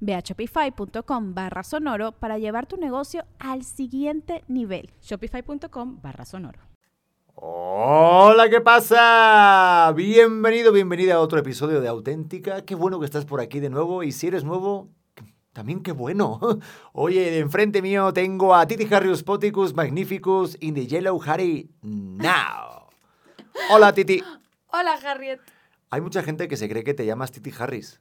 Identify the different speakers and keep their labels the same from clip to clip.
Speaker 1: Ve a shopify.com barra sonoro para llevar tu negocio al siguiente nivel.
Speaker 2: Shopify.com barra sonoro.
Speaker 3: Hola, ¿qué pasa? Bienvenido, bienvenida a otro episodio de Auténtica. Qué bueno que estás por aquí de nuevo y si eres nuevo, también qué bueno. Oye, de enfrente mío tengo a Titi Harrius Poticus Magnificus in the Yellow Harry Now. Hola, Titi.
Speaker 4: Hola, Harriet.
Speaker 3: Hay mucha gente que se cree que te llamas Titi Harris.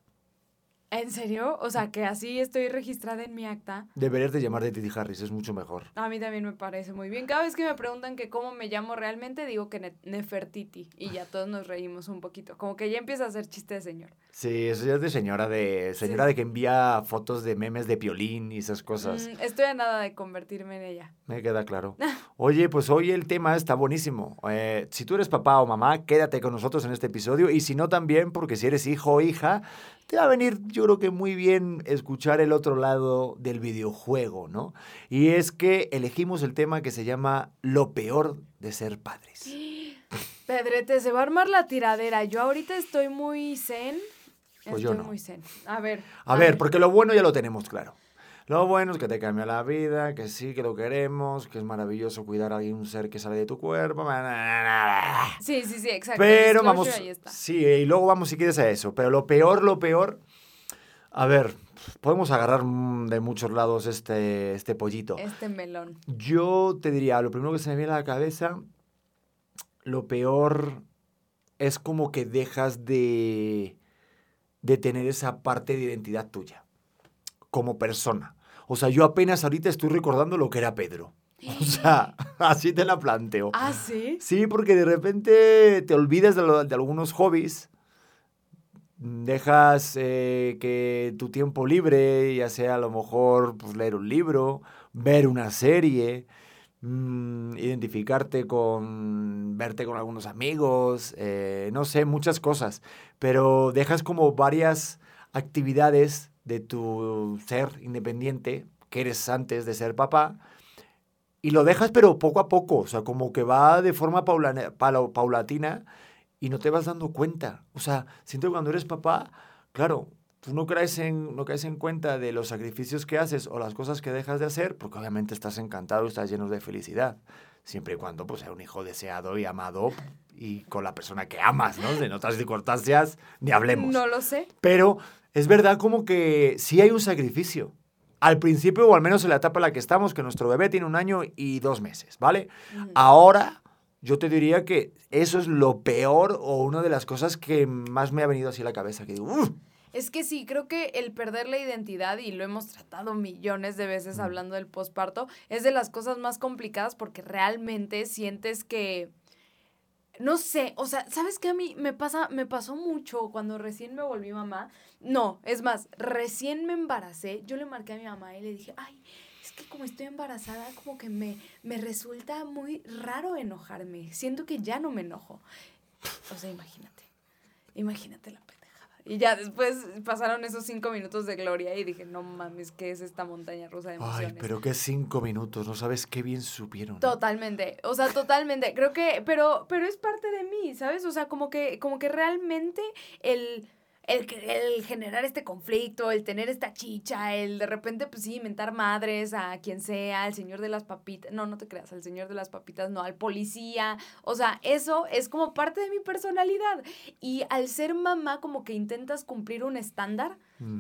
Speaker 4: ¿En serio? O sea, que así estoy registrada en mi acta.
Speaker 3: Deberías de llamar de Titi Harris, es mucho mejor.
Speaker 4: A mí también me parece muy bien. Cada vez que me preguntan que cómo me llamo realmente, digo que Nefertiti. Y ya todos nos reímos un poquito. Como que ya empieza a hacer chiste de señor.
Speaker 3: Sí, eso ya es de señora de señora de que envía fotos de memes de piolín y esas cosas.
Speaker 4: Mm, estoy a nada de convertirme en ella.
Speaker 3: Me queda claro. Oye, pues hoy el tema está buenísimo. Eh, si tú eres papá o mamá, quédate con nosotros en este episodio. Y si no, también, porque si eres hijo o hija, te va a venir, yo creo que muy bien escuchar el otro lado del videojuego, ¿no? Y es que elegimos el tema que se llama Lo peor de ser padres.
Speaker 4: Pedrete, se va a armar la tiradera. Yo ahorita estoy muy zen.
Speaker 3: Pues
Speaker 4: estoy
Speaker 3: yo no.
Speaker 4: muy zen. A ver.
Speaker 3: A, ver, porque lo bueno ya lo tenemos claro. Lo bueno es que te cambia la vida, que sí, que lo queremos, que es maravilloso cuidar a un ser que sale de tu cuerpo.
Speaker 4: Sí, sí, sí, exacto.
Speaker 3: Pero vamos, sí, y luego vamos si quieres a eso. Pero lo peor, lo peor, a ver, podemos agarrar de muchos lados este, este pollito.
Speaker 4: Este melón.
Speaker 3: Yo te diría, lo primero que se me viene a la cabeza, lo peor es como que dejas de, de tener esa parte de identidad tuya como persona. O sea, yo apenas ahorita estoy recordando lo que era Pedro. O sea, así te la planteo.
Speaker 4: Ah, sí.
Speaker 3: Sí, porque de repente te olvidas de, lo- de algunos hobbies, dejas eh, que tu tiempo libre, ya sea a lo mejor pues, leer un libro, ver una serie, mm, identificarte con, verte con algunos amigos, eh, no sé, muchas cosas, pero dejas como varias actividades de tu ser independiente que eres antes de ser papá y lo dejas, pero poco a poco, o sea, como que va de forma paulana- pala- paulatina y no te vas dando cuenta. O sea, siento que cuando eres papá, claro, tú no caes, en, no caes en cuenta de los sacrificios que haces o las cosas que dejas de hacer, porque obviamente estás encantado y estás lleno de felicidad. Siempre y cuando pues, sea un hijo deseado y amado y con la persona que amas, ¿no? De otras circunstancias, ni hablemos.
Speaker 4: No lo sé.
Speaker 3: Pero es verdad como que sí hay un sacrificio. Al principio, o al menos en la etapa en la que estamos, que nuestro bebé tiene un año y dos meses, ¿vale? Ahora, yo te diría que eso es lo peor o una de las cosas que más me ha venido así a la cabeza. Que digo, "Uf".
Speaker 4: Es que sí, creo que el perder la identidad, y lo hemos tratado millones de veces hablando del posparto, es de las cosas más complicadas porque realmente sientes que. No sé, o sea, ¿sabes qué a mí me pasa? Me pasó mucho cuando recién me volví mamá. No, es más, recién me embaracé, yo le marqué a mi mamá y le dije, ay, es que como estoy embarazada, como que me, me resulta muy raro enojarme. Siento que ya no me enojo. O sea, imagínate. Imagínate la. Y ya después pasaron esos cinco minutos de gloria y dije, no mames, ¿qué es esta montaña rusa de emociones?
Speaker 3: Ay, pero qué cinco minutos, no sabes qué bien supieron.
Speaker 4: Totalmente, o sea, totalmente. Creo que, pero, pero es parte de mí, ¿sabes? O sea, como que, como que realmente el, el, que- el generar este conflicto, el tener esta chicha, el de repente, pues sí, inventar madres a quien sea, al señor de las papitas, no, no te creas, al señor de las papitas, no, al policía, o sea, eso es como parte de mi personalidad. Y al ser mamá, como que intentas cumplir un estándar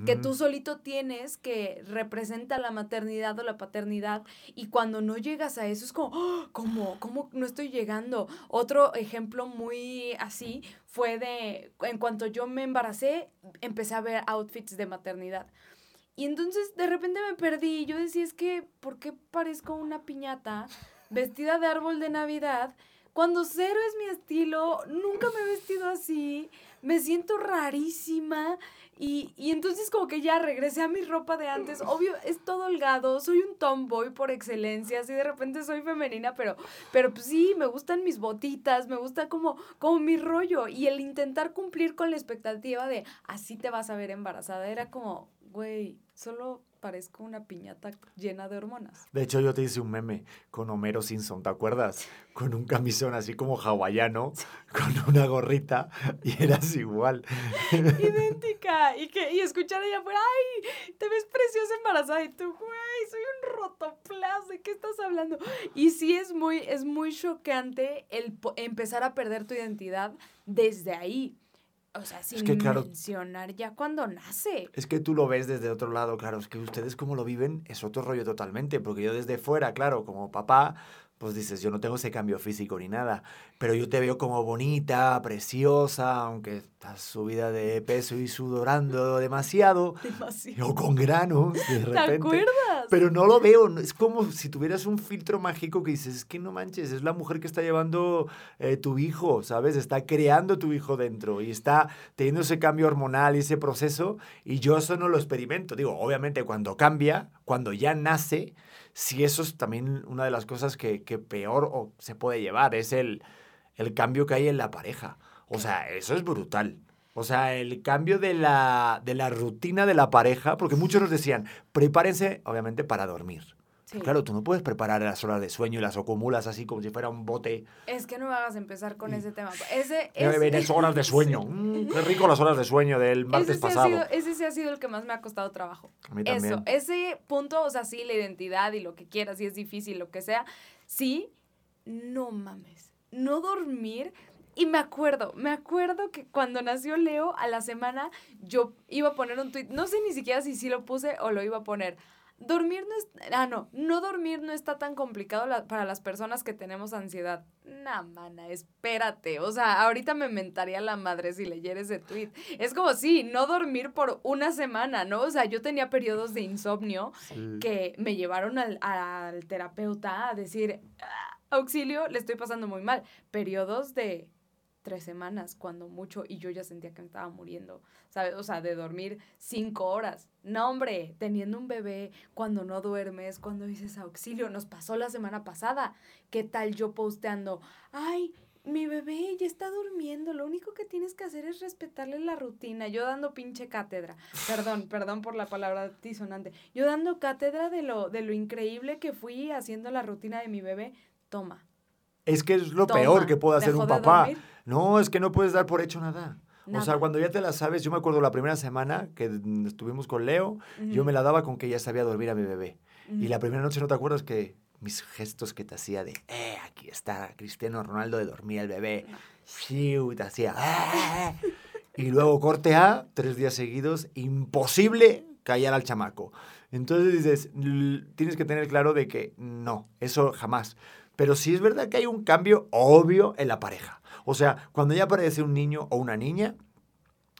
Speaker 4: que tú solito tienes que representa la maternidad o la paternidad y cuando no llegas a eso es como, "Ah, ¿cómo? ¿Cómo no estoy llegando? Otro ejemplo muy así fue de, en cuanto yo me embaracé, empecé a ver outfits de maternidad. Y entonces de repente me perdí yo decía, es que, ¿por qué parezco una piñata vestida de árbol de Navidad? Cuando cero es mi estilo, nunca me he vestido así, me siento rarísima y, y entonces como que ya regresé a mi ropa de antes. Obvio, es todo holgado, soy un tomboy por excelencia, así de repente soy femenina, pero, pero pues sí, me gustan mis botitas, me gusta como, como mi rollo. Y el intentar cumplir con la expectativa de así te vas a ver embarazada era como, güey, solo parezco una piñata llena de hormonas.
Speaker 3: De hecho, yo te hice un meme con Homero Simpson, ¿te acuerdas? Con un camisón así como hawaiano, con una gorrita, y eras igual.
Speaker 4: idéntica. Y que y escuchar ella fuera, ay, te ves preciosa embarazada. Y tú, güey, soy un rotoplas, ¿de qué estás hablando? Y sí es muy, es muy choqueante el empezar a perder tu identidad desde ahí. O sea, sin
Speaker 3: que, claro-
Speaker 4: mencionar ya cuando nace.
Speaker 3: Es que tú lo ves desde otro lado, claro, es que ustedes como lo viven es otro rollo totalmente, porque yo desde fuera, claro, como papá, pues dices, yo no tengo ese cambio físico ni nada, pero yo te veo como bonita, preciosa, aunque estás subida de peso y sudorando demasiado,
Speaker 4: Demasiado.
Speaker 3: o con granos, de
Speaker 4: ¿Te acuerdas?
Speaker 3: Pero no lo veo, es como si tuvieras un filtro mágico que dices, es que no manches, es la mujer que está llevando eh, tu hijo, ¿sabes? Está creando tu hijo dentro y está teniendo ese cambio hormonal y ese proceso y yo eso no lo experimento. Digo, obviamente cuando cambia, cuando ya nace, sí eso es también una de las cosas que, que peor o se puede llevar, es el, el cambio que hay en la pareja. O sea, eso es brutal. O sea, el cambio de la, de la rutina de la pareja, porque muchos nos decían, prepárense, obviamente, para dormir.
Speaker 4: Sí.
Speaker 3: Claro, tú no puedes preparar las horas de sueño y las acumulas así como si fuera un bote.
Speaker 4: Es que no me hagas empezar con
Speaker 3: Y-
Speaker 4: ese tema. Ese es,
Speaker 3: horas de sueño.
Speaker 4: Sí.
Speaker 3: Mm, qué rico las horas de sueño del martes
Speaker 4: ese,
Speaker 3: pasado.
Speaker 4: sido, ese sí ha sido el que más me ha costado trabajo.
Speaker 3: A mí también.
Speaker 4: Eso, ese punto, o sea, sí, la identidad y lo que quieras, y es difícil, lo que sea, sí, no mames, no dormir. Y me acuerdo, me acuerdo que cuando nació Leo, a la semana, yo iba a poner un tweet, no sé ni siquiera si sí lo puse o lo iba a poner. Dormir no es, ah, no, no dormir no está tan complicado la- para las personas que tenemos ansiedad. Nah, mana, espérate. O sea, ahorita me mentaría la madre si leyera ese tweet. Es como, sí, no dormir por una semana, ¿no? O sea, yo tenía periodos de insomnio
Speaker 3: Sí.
Speaker 4: que me llevaron al, al terapeuta a decir, "Ah, auxilio, le estoy pasando muy mal. Periodos de tres semanas, cuando mucho, y yo ya sentía que me estaba muriendo, ¿sabes? O sea, de dormir cinco horas. No, hombre, teniendo un bebé, cuando no duermes, cuando dices auxilio, nos pasó la semana pasada. ¿Qué tal yo posteando? Ay, mi bebé ya está durmiendo, lo único que tienes que hacer es respetarle la rutina. Yo dando pinche cátedra. Perdón, perdón por la palabra disonante. Yo dando cátedra de lo, de lo increíble que fui haciendo la rutina de mi bebé. Toma.
Speaker 3: Es que es lo
Speaker 4: toma.
Speaker 3: peor que puede hacer
Speaker 4: ¿Dejó
Speaker 3: un papá.
Speaker 4: dormir?
Speaker 3: No, es que no puedes dar por hecho nada. O sea, cuando ya te la sabes, yo me acuerdo la primera semana que estuvimos con Leo, yo me la daba con que ya sabía dormir a mi bebé. Y la primera noche, ¿no te acuerdas que mis gestos que te hacía de, eh, aquí está Cristiano Ronaldo de dormir al bebé? Sí, te hacía, "Ah". Y luego corte A, tres días seguidos, imposible callar al chamaco. Entonces dices, "L- tienes que tener claro de que no, eso jamás. Pero sí es verdad que hay un cambio obvio en la pareja. O sea, cuando ya aparece un niño o una niña,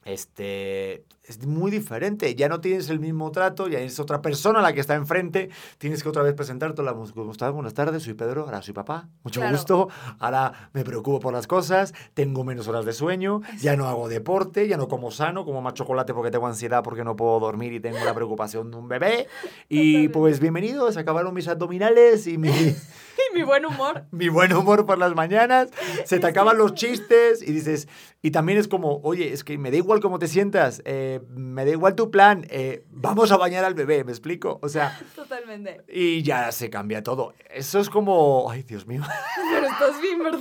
Speaker 3: este, es muy diferente. Ya no tienes el mismo trato, ya es otra persona la que está enfrente. Tienes que otra vez presentarte. Hola, ¿cómo estás? Buenas tardes, soy Pedro, ahora soy papá. Mucho
Speaker 4: Claro.
Speaker 3: gusto. Ahora me preocupo por las cosas, tengo menos horas de sueño, ya no hago deporte, ya no como sano, como más chocolate porque tengo ansiedad, porque no puedo dormir y tengo la preocupación de un bebé. Y pues bienvenidos, acabaron mis abdominales y mi,
Speaker 4: Y mi buen humor.
Speaker 3: mi buen humor por las mañanas, se te acaban los chistes y dices, y también es como, oye, es que me da igual cómo te sientas, eh, me da igual tu plan, eh, vamos a bañar al bebé, ¿me explico? O sea,
Speaker 4: Totalmente.
Speaker 3: y ya se cambia todo. Eso es como, ay, Dios mío,
Speaker 4: Pero estás bien, ¿verdad?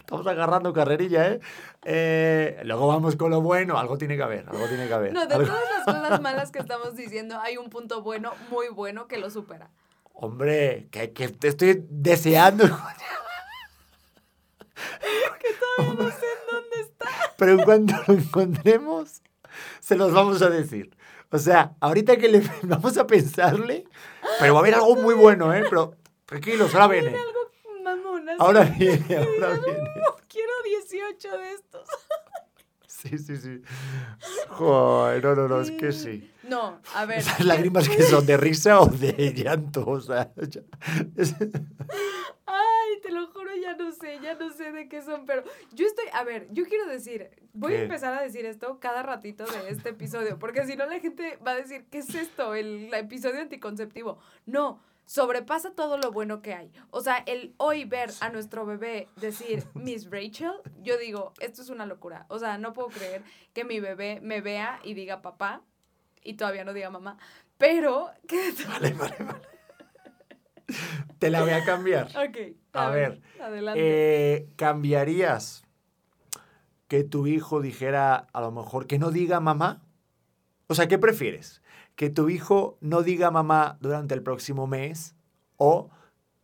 Speaker 3: estamos agarrando carrerilla, ¿eh? Eh, Luego vamos con lo bueno, algo tiene que haber, algo tiene que haber.
Speaker 4: No, de
Speaker 3: Algo-
Speaker 4: todas las cosas malas que estamos diciendo, hay un punto bueno, muy bueno, que lo supera.
Speaker 3: Hombre, que, que te estoy deseando.
Speaker 4: Que todavía no sé.
Speaker 3: Pero en cuanto lo encontremos, se los vamos a decir. O sea, ahorita que le vamos a pensarle, pero va a haber algo muy bueno, ¿eh? Pero tranquilos, ahora viene.
Speaker 4: Algo.
Speaker 3: Ahora viene, ahora viene.
Speaker 4: Quiero 18 de estos.
Speaker 3: Sí, sí, sí. Joder, no, no, no, es que sí.
Speaker 4: No, a ver.
Speaker 3: Esas lágrimas que son de risa o de llanto, o sea. ya-
Speaker 4: Ay, te lo juro, ya no sé, ya no sé de qué son, pero yo estoy, a ver, yo quiero decir, voy
Speaker 3: ¿Qué?
Speaker 4: a empezar a decir esto cada ratito de este episodio, porque si no la gente va a decir, ¿qué es esto? El episodio anticonceptivo. No, sobrepasa todo lo bueno que hay. O sea, el hoy ver a nuestro bebé decir Miss Rachel, yo digo, esto es una locura. O sea, no puedo creer que mi bebé me vea y diga papá y todavía no diga mamá, pero que...
Speaker 3: Vale, vale, vale. Te la voy a cambiar.
Speaker 4: Ok,
Speaker 3: A ver,
Speaker 4: adelante.
Speaker 3: Eh, ¿Cambiarías que tu hijo dijera, a lo mejor, que no diga mamá? O sea, ¿qué prefieres? ¿Que tu hijo no diga mamá durante el próximo mes o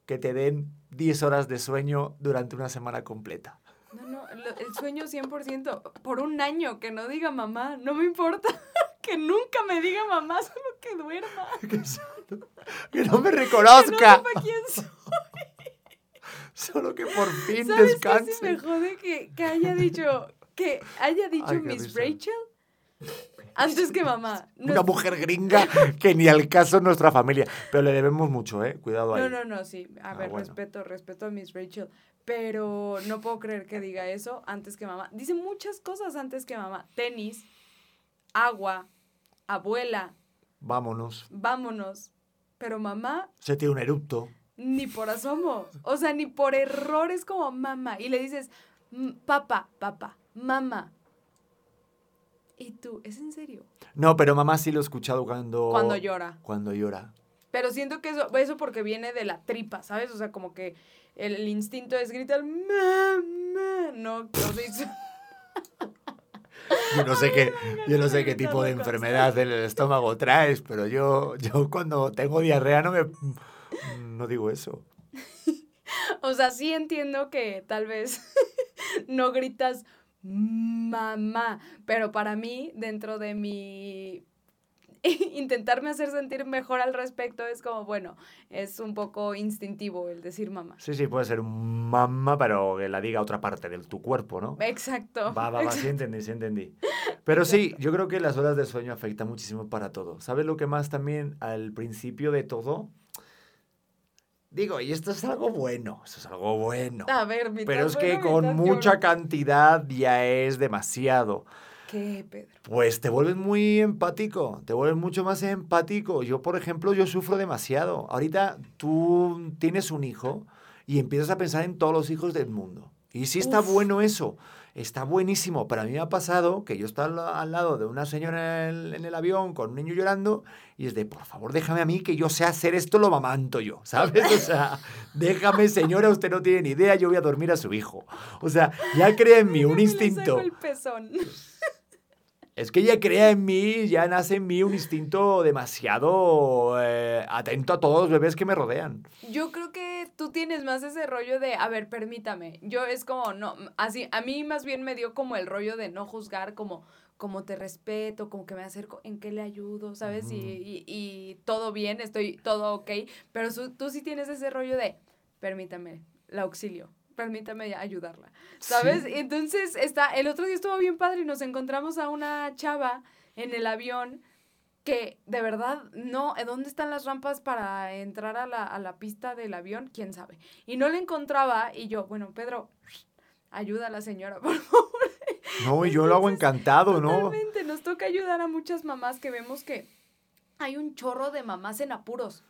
Speaker 3: que te den 10 horas de sueño durante una semana completa?
Speaker 4: No, no, el sueño 100%, por un año, que no diga mamá, no me importa, que nunca me diga mamá, solo que duerma,
Speaker 3: Que, solo- que no me
Speaker 4: que no
Speaker 3: reconozca,
Speaker 4: quién soy.
Speaker 3: solo que por fin
Speaker 4: ¿Sabes qué? Sí
Speaker 3: descanse.
Speaker 4: me jode que, que haya dicho, que haya dicho
Speaker 3: qué
Speaker 4: Miss. Rachel antes que mamá. No,
Speaker 3: Una mujer gringa que ni al caso nuestra familia. Pero le debemos mucho, ¿eh? Cuidado ahí.
Speaker 4: No, no, no, sí. A
Speaker 3: Ah,
Speaker 4: ver,
Speaker 3: bueno.
Speaker 4: respeto, respeto a Miss Rachel. Pero no puedo creer que diga eso antes que mamá. Dice muchas cosas antes que mamá. Tenis, agua, abuela,
Speaker 3: Vámonos.
Speaker 4: vámonos. Pero mamá,
Speaker 3: Se tiene un erupto.
Speaker 4: ni por asomo. O sea, ni por errores como mamá. Y le dices, "Mm, papá, papá, mamá. Y tú, ¿es en serio?
Speaker 3: No, pero mamá sí lo he escuchado cuando...
Speaker 4: Cuando llora.
Speaker 3: Cuando llora.
Speaker 4: Pero siento que eso, eso porque viene de la tripa, ¿sabes? O sea, como que el, el instinto es gritar, mamá. No, no se hizo.
Speaker 3: Yo no sé qué, yo no sé qué tipo de enfermedad del estómago traes, pero yo, yo cuando tengo diarrea no me... No digo eso.
Speaker 4: O sea, sí entiendo que tal vez no gritas mamá, pero para mí, dentro de mi intentarme hacer sentir mejor al respecto, es como, bueno, es un poco instintivo el decir mamá.
Speaker 3: Sí, sí, puede ser un mamá, pero que la diga otra parte de tu cuerpo, ¿no?
Speaker 4: Exacto.
Speaker 3: Va, va, va, sí entendí, sí entendí. Pero sí, yo creo que las horas de sueño afectan muchísimo para todo. ¿Sabes lo que más también al principio de todo? Digo, y esto es algo bueno, eso es algo bueno.
Speaker 4: A ver, mitad
Speaker 3: Pero es que
Speaker 4: bueno,
Speaker 3: con mucha
Speaker 4: lloro.
Speaker 3: cantidad ya es demasiado.
Speaker 4: ¿Qué, Pedro?
Speaker 3: Pues te vuelves muy empático, te vuelves mucho más empático. Yo, por ejemplo, yo sufro demasiado. Ahorita tú tienes un hijo y empiezas a pensar en todos los hijos del mundo. Y sí está
Speaker 4: Uf.
Speaker 3: bueno eso, está buenísimo. Pero a mí me ha pasado que yo estaba al, la- al lado de una señora en el, en el avión con un niño llorando y es de, por favor, déjame a mí que yo sé hacer esto, lo mamanto yo, ¿sabes? O sea, déjame, señora, usted no tiene ni idea, yo voy a dormir a su hijo. O sea, ya crea en mí un instinto.
Speaker 4: el pezón.
Speaker 3: Es que ella crea en mí, ya nace en mí un instinto demasiado eh, atento a todos los bebés que me rodean.
Speaker 4: Yo creo que tú tienes más ese rollo de, a ver, permítame. Yo es como, no, así, a mí más bien me dio como el rollo de no juzgar, como, como te respeto, como que me acerco, en qué le ayudo, ¿sabes? y, y todo bien, estoy todo ok. Pero su- tú sí tienes ese rollo de, permítame, la auxilio. Permítame ayudarla, ¿sabes?
Speaker 3: Sí.
Speaker 4: Entonces, está, el otro día estuvo bien padre y nos encontramos a una chava en el avión que de verdad no, ¿eh, ¿dónde están las rampas para entrar a la, a la pista del avión? ¿Quién sabe? Y no la encontraba y yo, bueno, Pedro, ayuda a la señora, por favor.
Speaker 3: No, y yo lo hago encantado, ¿no?
Speaker 4: Totalmente, nos toca ayudar a muchas mamás que vemos que hay un chorro de mamás en apuros.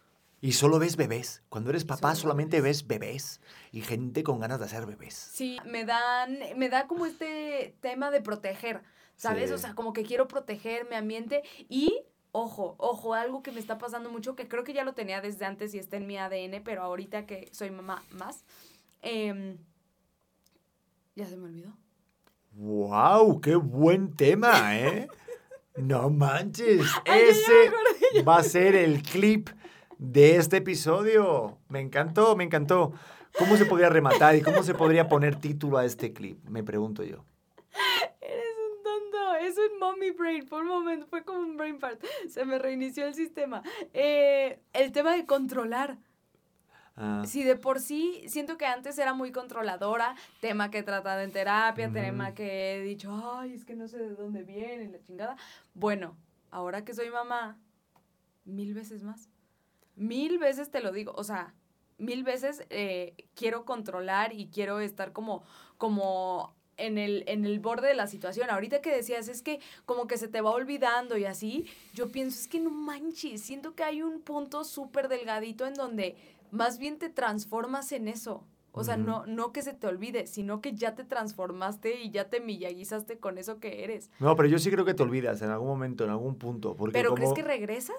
Speaker 3: Y solo ves bebés. Cuando eres papá solamente ves bebés. Y gente con ganas de hacer bebés.
Speaker 4: Sí, me dan, me da como este tema de proteger, ¿sabes?
Speaker 3: Sí.
Speaker 4: O sea, como que quiero proteger mi ambiente y, ojo, ojo, algo que me está pasando mucho, que creo que ya lo tenía desde antes y está en mi ADN, pero ahorita que soy mamá más, em, ya se me olvidó.
Speaker 3: ¡Wow! ¡Qué buen tema, eh! No manches.
Speaker 4: Ay,
Speaker 3: Ese
Speaker 4: acordé,
Speaker 3: va a ser el clip de este episodio. Me encantó, me encantó. ¿Cómo se podría rematar y cómo se podría poner título a este clip? Me pregunto yo.
Speaker 4: Eres un tonto. es un mommy brain. Por un momento fue como un brain part. Se me reinició el sistema. Eh, el tema de controlar.
Speaker 3: Ah,
Speaker 4: Si de por sí siento que antes era muy controladora, tema que he tratado en terapia, tema que he dicho, ay, es que no sé de dónde viene, la chingada. Bueno, ahora que soy mamá, mil veces más. Mil veces te lo digo, o sea, mil veces eh, quiero controlar y quiero estar como, como en el, en el borde de la situación. Ahorita que decías, es que como que se te va olvidando y así, yo pienso, es que no manches, siento que hay un punto súper delgadito en donde más bien te transformas en eso. O sea, no, no que se te olvide, sino que ya te transformaste y ya te millaguizaste con eso que eres.
Speaker 3: No, pero yo sí creo que te olvidas en algún momento, en algún punto. Porque
Speaker 4: ¿Pero crees
Speaker 3: como-
Speaker 4: que regresas?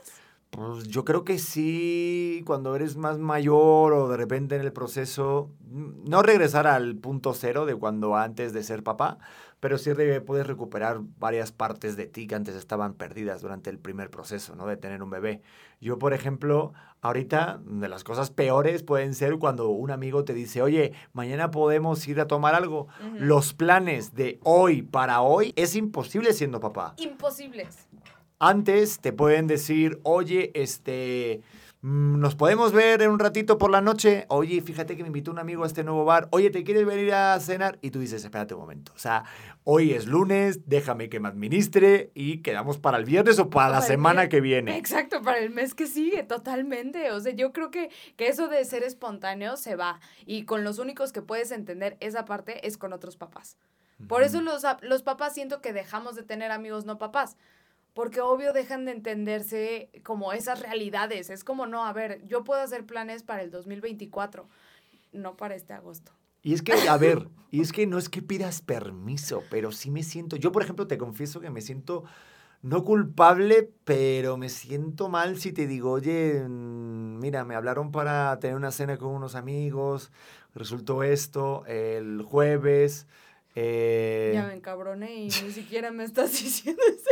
Speaker 3: Pues yo creo que sí, cuando eres más mayor o de repente en el proceso, mm, no regresar al punto cero de cuando antes de ser papá, pero sí puedes recuperar varias partes de ti que antes estaban perdidas durante el primer proceso, ¿no? De tener un bebé. Yo, por ejemplo, ahorita de las cosas peores pueden ser cuando un amigo te dice, oye, mañana podemos ir a tomar algo. Los planes de hoy para hoy es imposible siendo papá.
Speaker 4: Imposibles.
Speaker 3: Antes te pueden decir, oye, este, mm, nos podemos ver en un ratito por la noche. Oye, fíjate que me invitó un amigo a este nuevo bar. Oye, ¿te quieres venir a cenar? Y tú dices, espérate un momento. O sea, hoy es lunes, déjame que me administre y quedamos para el viernes o para la
Speaker 4: Para
Speaker 3: semana que viene.
Speaker 4: Exacto, para el mes que sigue, totalmente. O sea, yo creo que, que eso de ser espontáneo se va. Y con los únicos que puedes entender esa parte es con otros papás. Por eso los, los papás siento que dejamos de tener amigos no papás. Porque obvio dejan de entenderse como esas realidades. Es como, no, a ver, yo puedo hacer planes para el 2024, no para este agosto.
Speaker 3: Y es que, a ver, y es que no es que pidas permiso, pero sí me siento, yo por ejemplo te confieso que me siento no culpable, pero me siento mal si te digo, oye, mm, mira, me hablaron para tener una cena con unos amigos, resultó esto el jueves. eh,
Speaker 4: Ya me encabroné y ni siquiera me estás diciendo eso.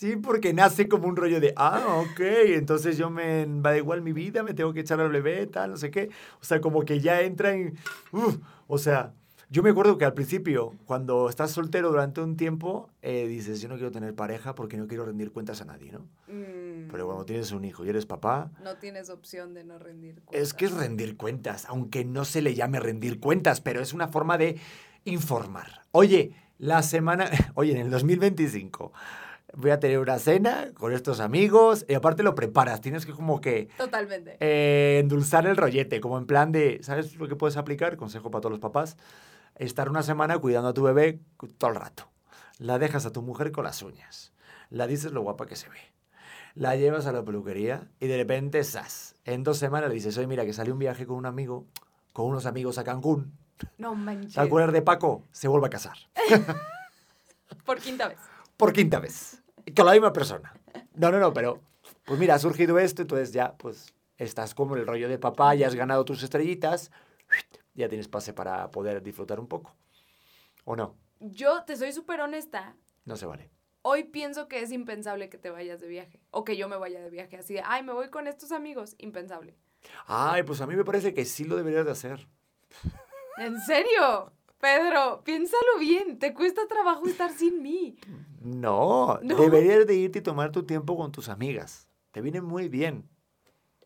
Speaker 3: Sí, porque nace como un rollo de, ah, ok, entonces yo me va da igual mi vida, me tengo que echar al bebé, tal, no sé qué. O sea, como que ya entra en, uf, o sea, yo me acuerdo que al principio, cuando estás soltero durante un tiempo, eh, dices, yo no quiero tener pareja porque no quiero rendir cuentas a nadie, ¿no?
Speaker 4: Mm,
Speaker 3: Pero cuando tienes un hijo y eres papá,
Speaker 4: no tienes opción de no rendir
Speaker 3: es que es
Speaker 4: cuentas.
Speaker 3: rendir cuentas, aunque no se le llame rendir cuentas, pero es una forma de informar. Oye, la semana, oye, en el 2025 voy a tener una cena con estos amigos y aparte lo preparas, tienes que como que
Speaker 4: Totalmente.
Speaker 3: eh, endulzar el rollete, como en plan de, ¿sabes lo que puedes aplicar? Consejo para todos los papás. Estar una semana cuidando a tu bebé todo el rato. La dejas a tu mujer con las uñas. La dices lo guapa que se ve. La llevas a la peluquería y de repente, ¡zas! En dos semanas le dices, oye, mira, que salió un viaje con un amigo, con unos amigos a Cancún.
Speaker 4: No manches.
Speaker 3: ¿Te acuerdas de Paco? Se vuelve a casar.
Speaker 4: Por quinta vez.
Speaker 3: Por quinta vez. Con la misma persona. No, no, no, pero pues mira, ha surgido esto, entonces ya pues estás como el rollo de papá, ya has ganado tus estrellitas, ya tienes pase para poder disfrutar un poco. ¿O no?
Speaker 4: Yo te soy súper honesta.
Speaker 3: No se vale.
Speaker 4: Hoy pienso que es impensable que te vayas de viaje. O que yo me vaya de viaje. Así de, ay, me voy con estos amigos. Impensable.
Speaker 3: Ay, pues a mí me parece que sí lo deberías de hacer.
Speaker 4: ¿En serio? Pedro, piénsalo bien. Te cuesta trabajo estar sin mí.
Speaker 3: No,
Speaker 4: No.
Speaker 3: deberías de irte y tomar tu tiempo con tus amigas. Te viene muy bien.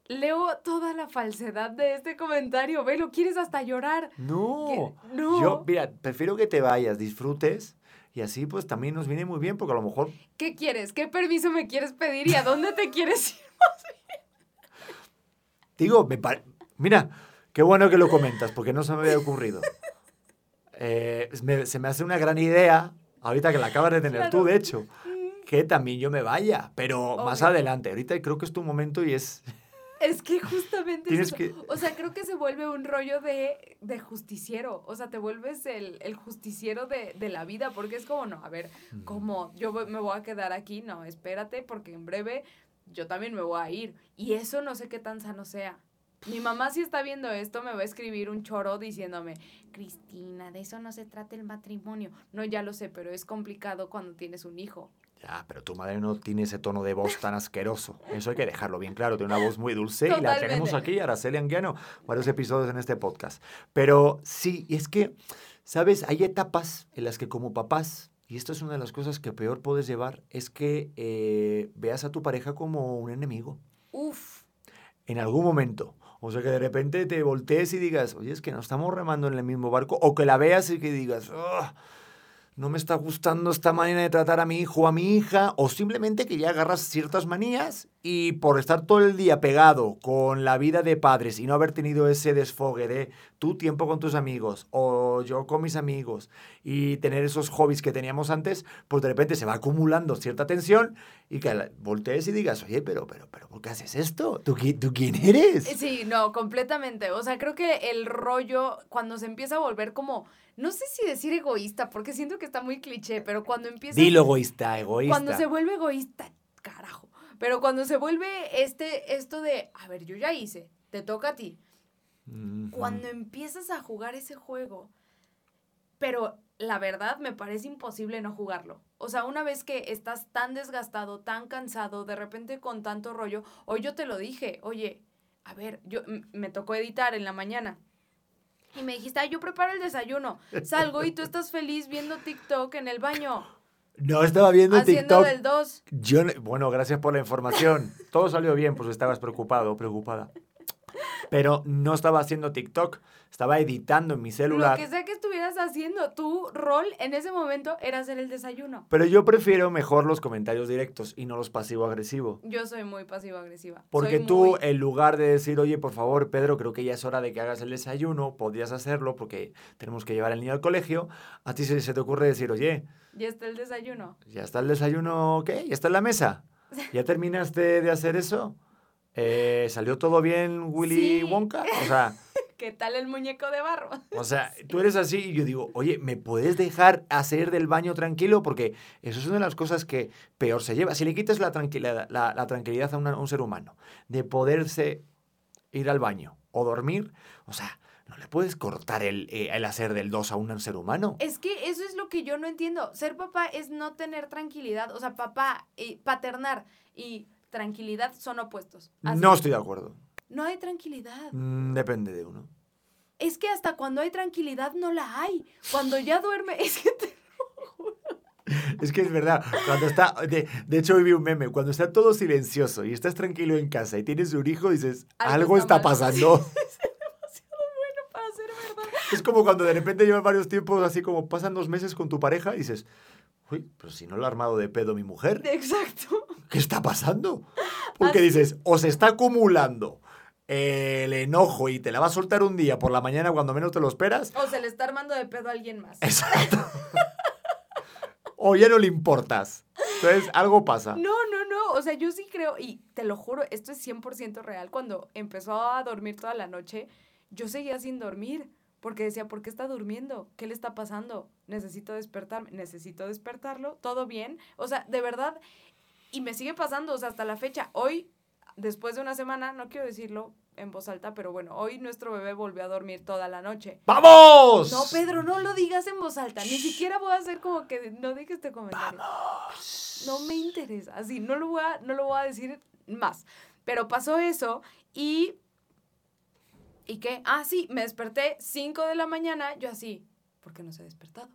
Speaker 4: Leo toda la falsedad de este comentario. Ve, lo quieres hasta llorar.
Speaker 3: No.
Speaker 4: ¿Qué? No.
Speaker 3: Yo, mira, prefiero que te vayas, disfrutes y así pues también nos viene muy bien porque a lo mejor
Speaker 4: ¿Qué quieres? ¿Qué permiso me quieres pedir y a dónde te quieres ir?
Speaker 3: Digo, me pare- Mira, qué bueno que lo comentas, porque no se me había ocurrido. Eh, me- se me hace una gran idea, ahorita que la acabas de tener tú, de hecho, que también yo me vaya, pero más adelante. Ahorita creo que es tu momento y es...
Speaker 4: Es que justamente es
Speaker 3: que-
Speaker 4: O sea, creo que se vuelve un rollo de, de justiciero. O sea, te vuelves el, el justiciero de, de la vida, porque es como, no, a ver, ¿cómo? Yo me voy a quedar aquí, no, espérate, porque en breve yo también me voy a ir. Y eso no sé qué tan sano sea. Mi mamá si está viendo esto me va a escribir un choro diciéndome, Cristina, de eso no se trata el matrimonio. No, ya lo sé, pero es complicado cuando tienes un hijo.
Speaker 3: Ya, pero tu madre no tiene ese tono de voz tan asqueroso. Eso hay que dejarlo bien claro. Tiene una voz muy dulce y la tenemos aquí, Araceli Anguiano, varios episodios en este podcast. Pero sí, y es que, ¿sabes? Hay etapas en las que como papás, y esto es una de las cosas que peor puedes llevar, es que eh, veas a tu pareja como un enemigo.
Speaker 4: Uf.
Speaker 3: En algún momento. O sea, que de repente te voltees y digas, oye, es que no estamos remando en el mismo barco. O que la veas y que digas, "Ah, no me está gustando esta manera de tratar a mi hijo o a mi hija. O simplemente que ya agarras ciertas manías y por estar todo el día pegado con la vida de padres y no haber tenido ese desfogue de tu tiempo con tus amigos o yo con mis amigos y tener esos hobbies que teníamos antes, pues de repente se va acumulando cierta tensión y que voltees y digas, oye, pero, pero, pero, ¿por qué haces esto? ¿Tú, tú quién eres?
Speaker 4: Sí, no, completamente. O sea, creo que el rollo, cuando se empieza a volver como, no sé si decir egoísta, porque siento que está muy cliché, pero cuando empieza...
Speaker 3: Dilo egoísta, egoísta.
Speaker 4: Cuando se vuelve egoísta, carajo. Pero cuando se vuelve este, esto de, a ver, yo ya hice, te toca a ti. Cuando empiezas a jugar ese juego, pero la verdad me parece imposible no jugarlo. O sea, una vez que estás tan desgastado, tan cansado, de repente con tanto rollo, hoy yo te lo dije, oye, a ver, yo me tocó editar en la mañana. Y me dijiste, ay, yo preparo el desayuno. Salgo y tú estás feliz viendo TikTok en el baño,
Speaker 3: No estaba viendo
Speaker 4: haciendo
Speaker 3: TikTok.
Speaker 4: del 2.
Speaker 3: Yo, no- bueno, gracias por la información. Todo salió bien, pues estabas preocupado o preocupada. Pero no estaba haciendo TikTok, estaba editando en mi
Speaker 4: Lo
Speaker 3: celular.
Speaker 4: que sea que estuvieras haciendo, tu rol en ese momento era hacer el desayuno.
Speaker 3: Pero yo prefiero mejor los comentarios directos y no los pasivo-agresivo.
Speaker 4: Yo soy muy pasivo-agresiva.
Speaker 3: Porque
Speaker 4: Soy
Speaker 3: tú,
Speaker 4: muy-
Speaker 3: en lugar de decir, oye, por favor, Pedro, creo que ya es hora de que hagas el desayuno, podrías hacerlo porque tenemos que llevar al niño al colegio, a ti se, se te ocurre decir, oye,
Speaker 4: Ya está el desayuno.
Speaker 3: ¿ya está el desayuno? ¿Qué? ¿Ya está en la mesa? ¿Ya terminaste de hacer eso? Eh, ¿Salió todo bien, Willy
Speaker 4: Sí.
Speaker 3: Wonka? O sea,
Speaker 4: ¿Qué tal el muñeco de barro?
Speaker 3: o sea, tú eres así y yo digo, oye, ¿me puedes dejar hacer del baño tranquilo? Porque eso es una de las cosas que peor se lleva. Si le quitas la tranquilidad, la, la tranquilidad a, una- a un ser humano de poderse ir al baño o dormir, o sea, no le puedes cortar el, eh, el hacer del dos a un ser humano.
Speaker 4: Es que eso es lo que yo no entiendo. Ser papá es no tener tranquilidad. O sea, papá, y paternar y tranquilidad son opuestos. Así.
Speaker 3: No estoy de acuerdo.
Speaker 4: No hay tranquilidad.
Speaker 3: Mm, Depende de uno.
Speaker 4: Es que hasta cuando hay tranquilidad no la hay. Cuando ya duerme, es que te-
Speaker 3: Es que es verdad, cuando está, de, de hecho hoy vi un meme, cuando está todo silencioso y estás tranquilo en casa y tienes un hijo, dices,
Speaker 4: Algo
Speaker 3: algo,
Speaker 4: está
Speaker 3: está,
Speaker 4: mal".
Speaker 3: pasando.
Speaker 4: para ser verdad.
Speaker 3: es como cuando de repente llevas varios tiempos, así como pasan dos meses con tu pareja y dices, uy, pero si no lo ha armado de pedo mi mujer,
Speaker 4: Exacto.
Speaker 3: ¿qué está pasando? Porque
Speaker 4: Así-
Speaker 3: dices, o se está acumulando el enojo y te la va a soltar un día por la mañana cuando menos te lo esperas,
Speaker 4: O se le está armando de pedo a alguien más.
Speaker 3: exacto. o ya no le importas. Entonces, algo pasa.
Speaker 4: No, no, no. O sea, yo sí creo, y te lo juro, esto es 100% real. Cuando empezó a dormir toda la noche, yo seguía sin dormir. Porque decía, ¿por qué está durmiendo? ¿Qué le está pasando? Necesito despertarme. Necesito despertarlo. ¿Todo bien? O sea, de verdad. Y me sigue pasando, o sea, hasta la fecha. Hoy, después de una semana, no quiero decirlo en voz alta, pero bueno, hoy nuestro bebé volvió a dormir toda la noche.
Speaker 3: ¡Vamos!
Speaker 4: No, Pedro, no lo digas en voz alta. Ni siquiera voy a hacer como que no digas este comentario. No me interesa. Así, no lo voy a, no lo voy a decir más. Pero pasó eso y. ¿Y qué? Ah, sí, me desperté 5 de la mañana. Yo así, ¿por qué no se ha despertado?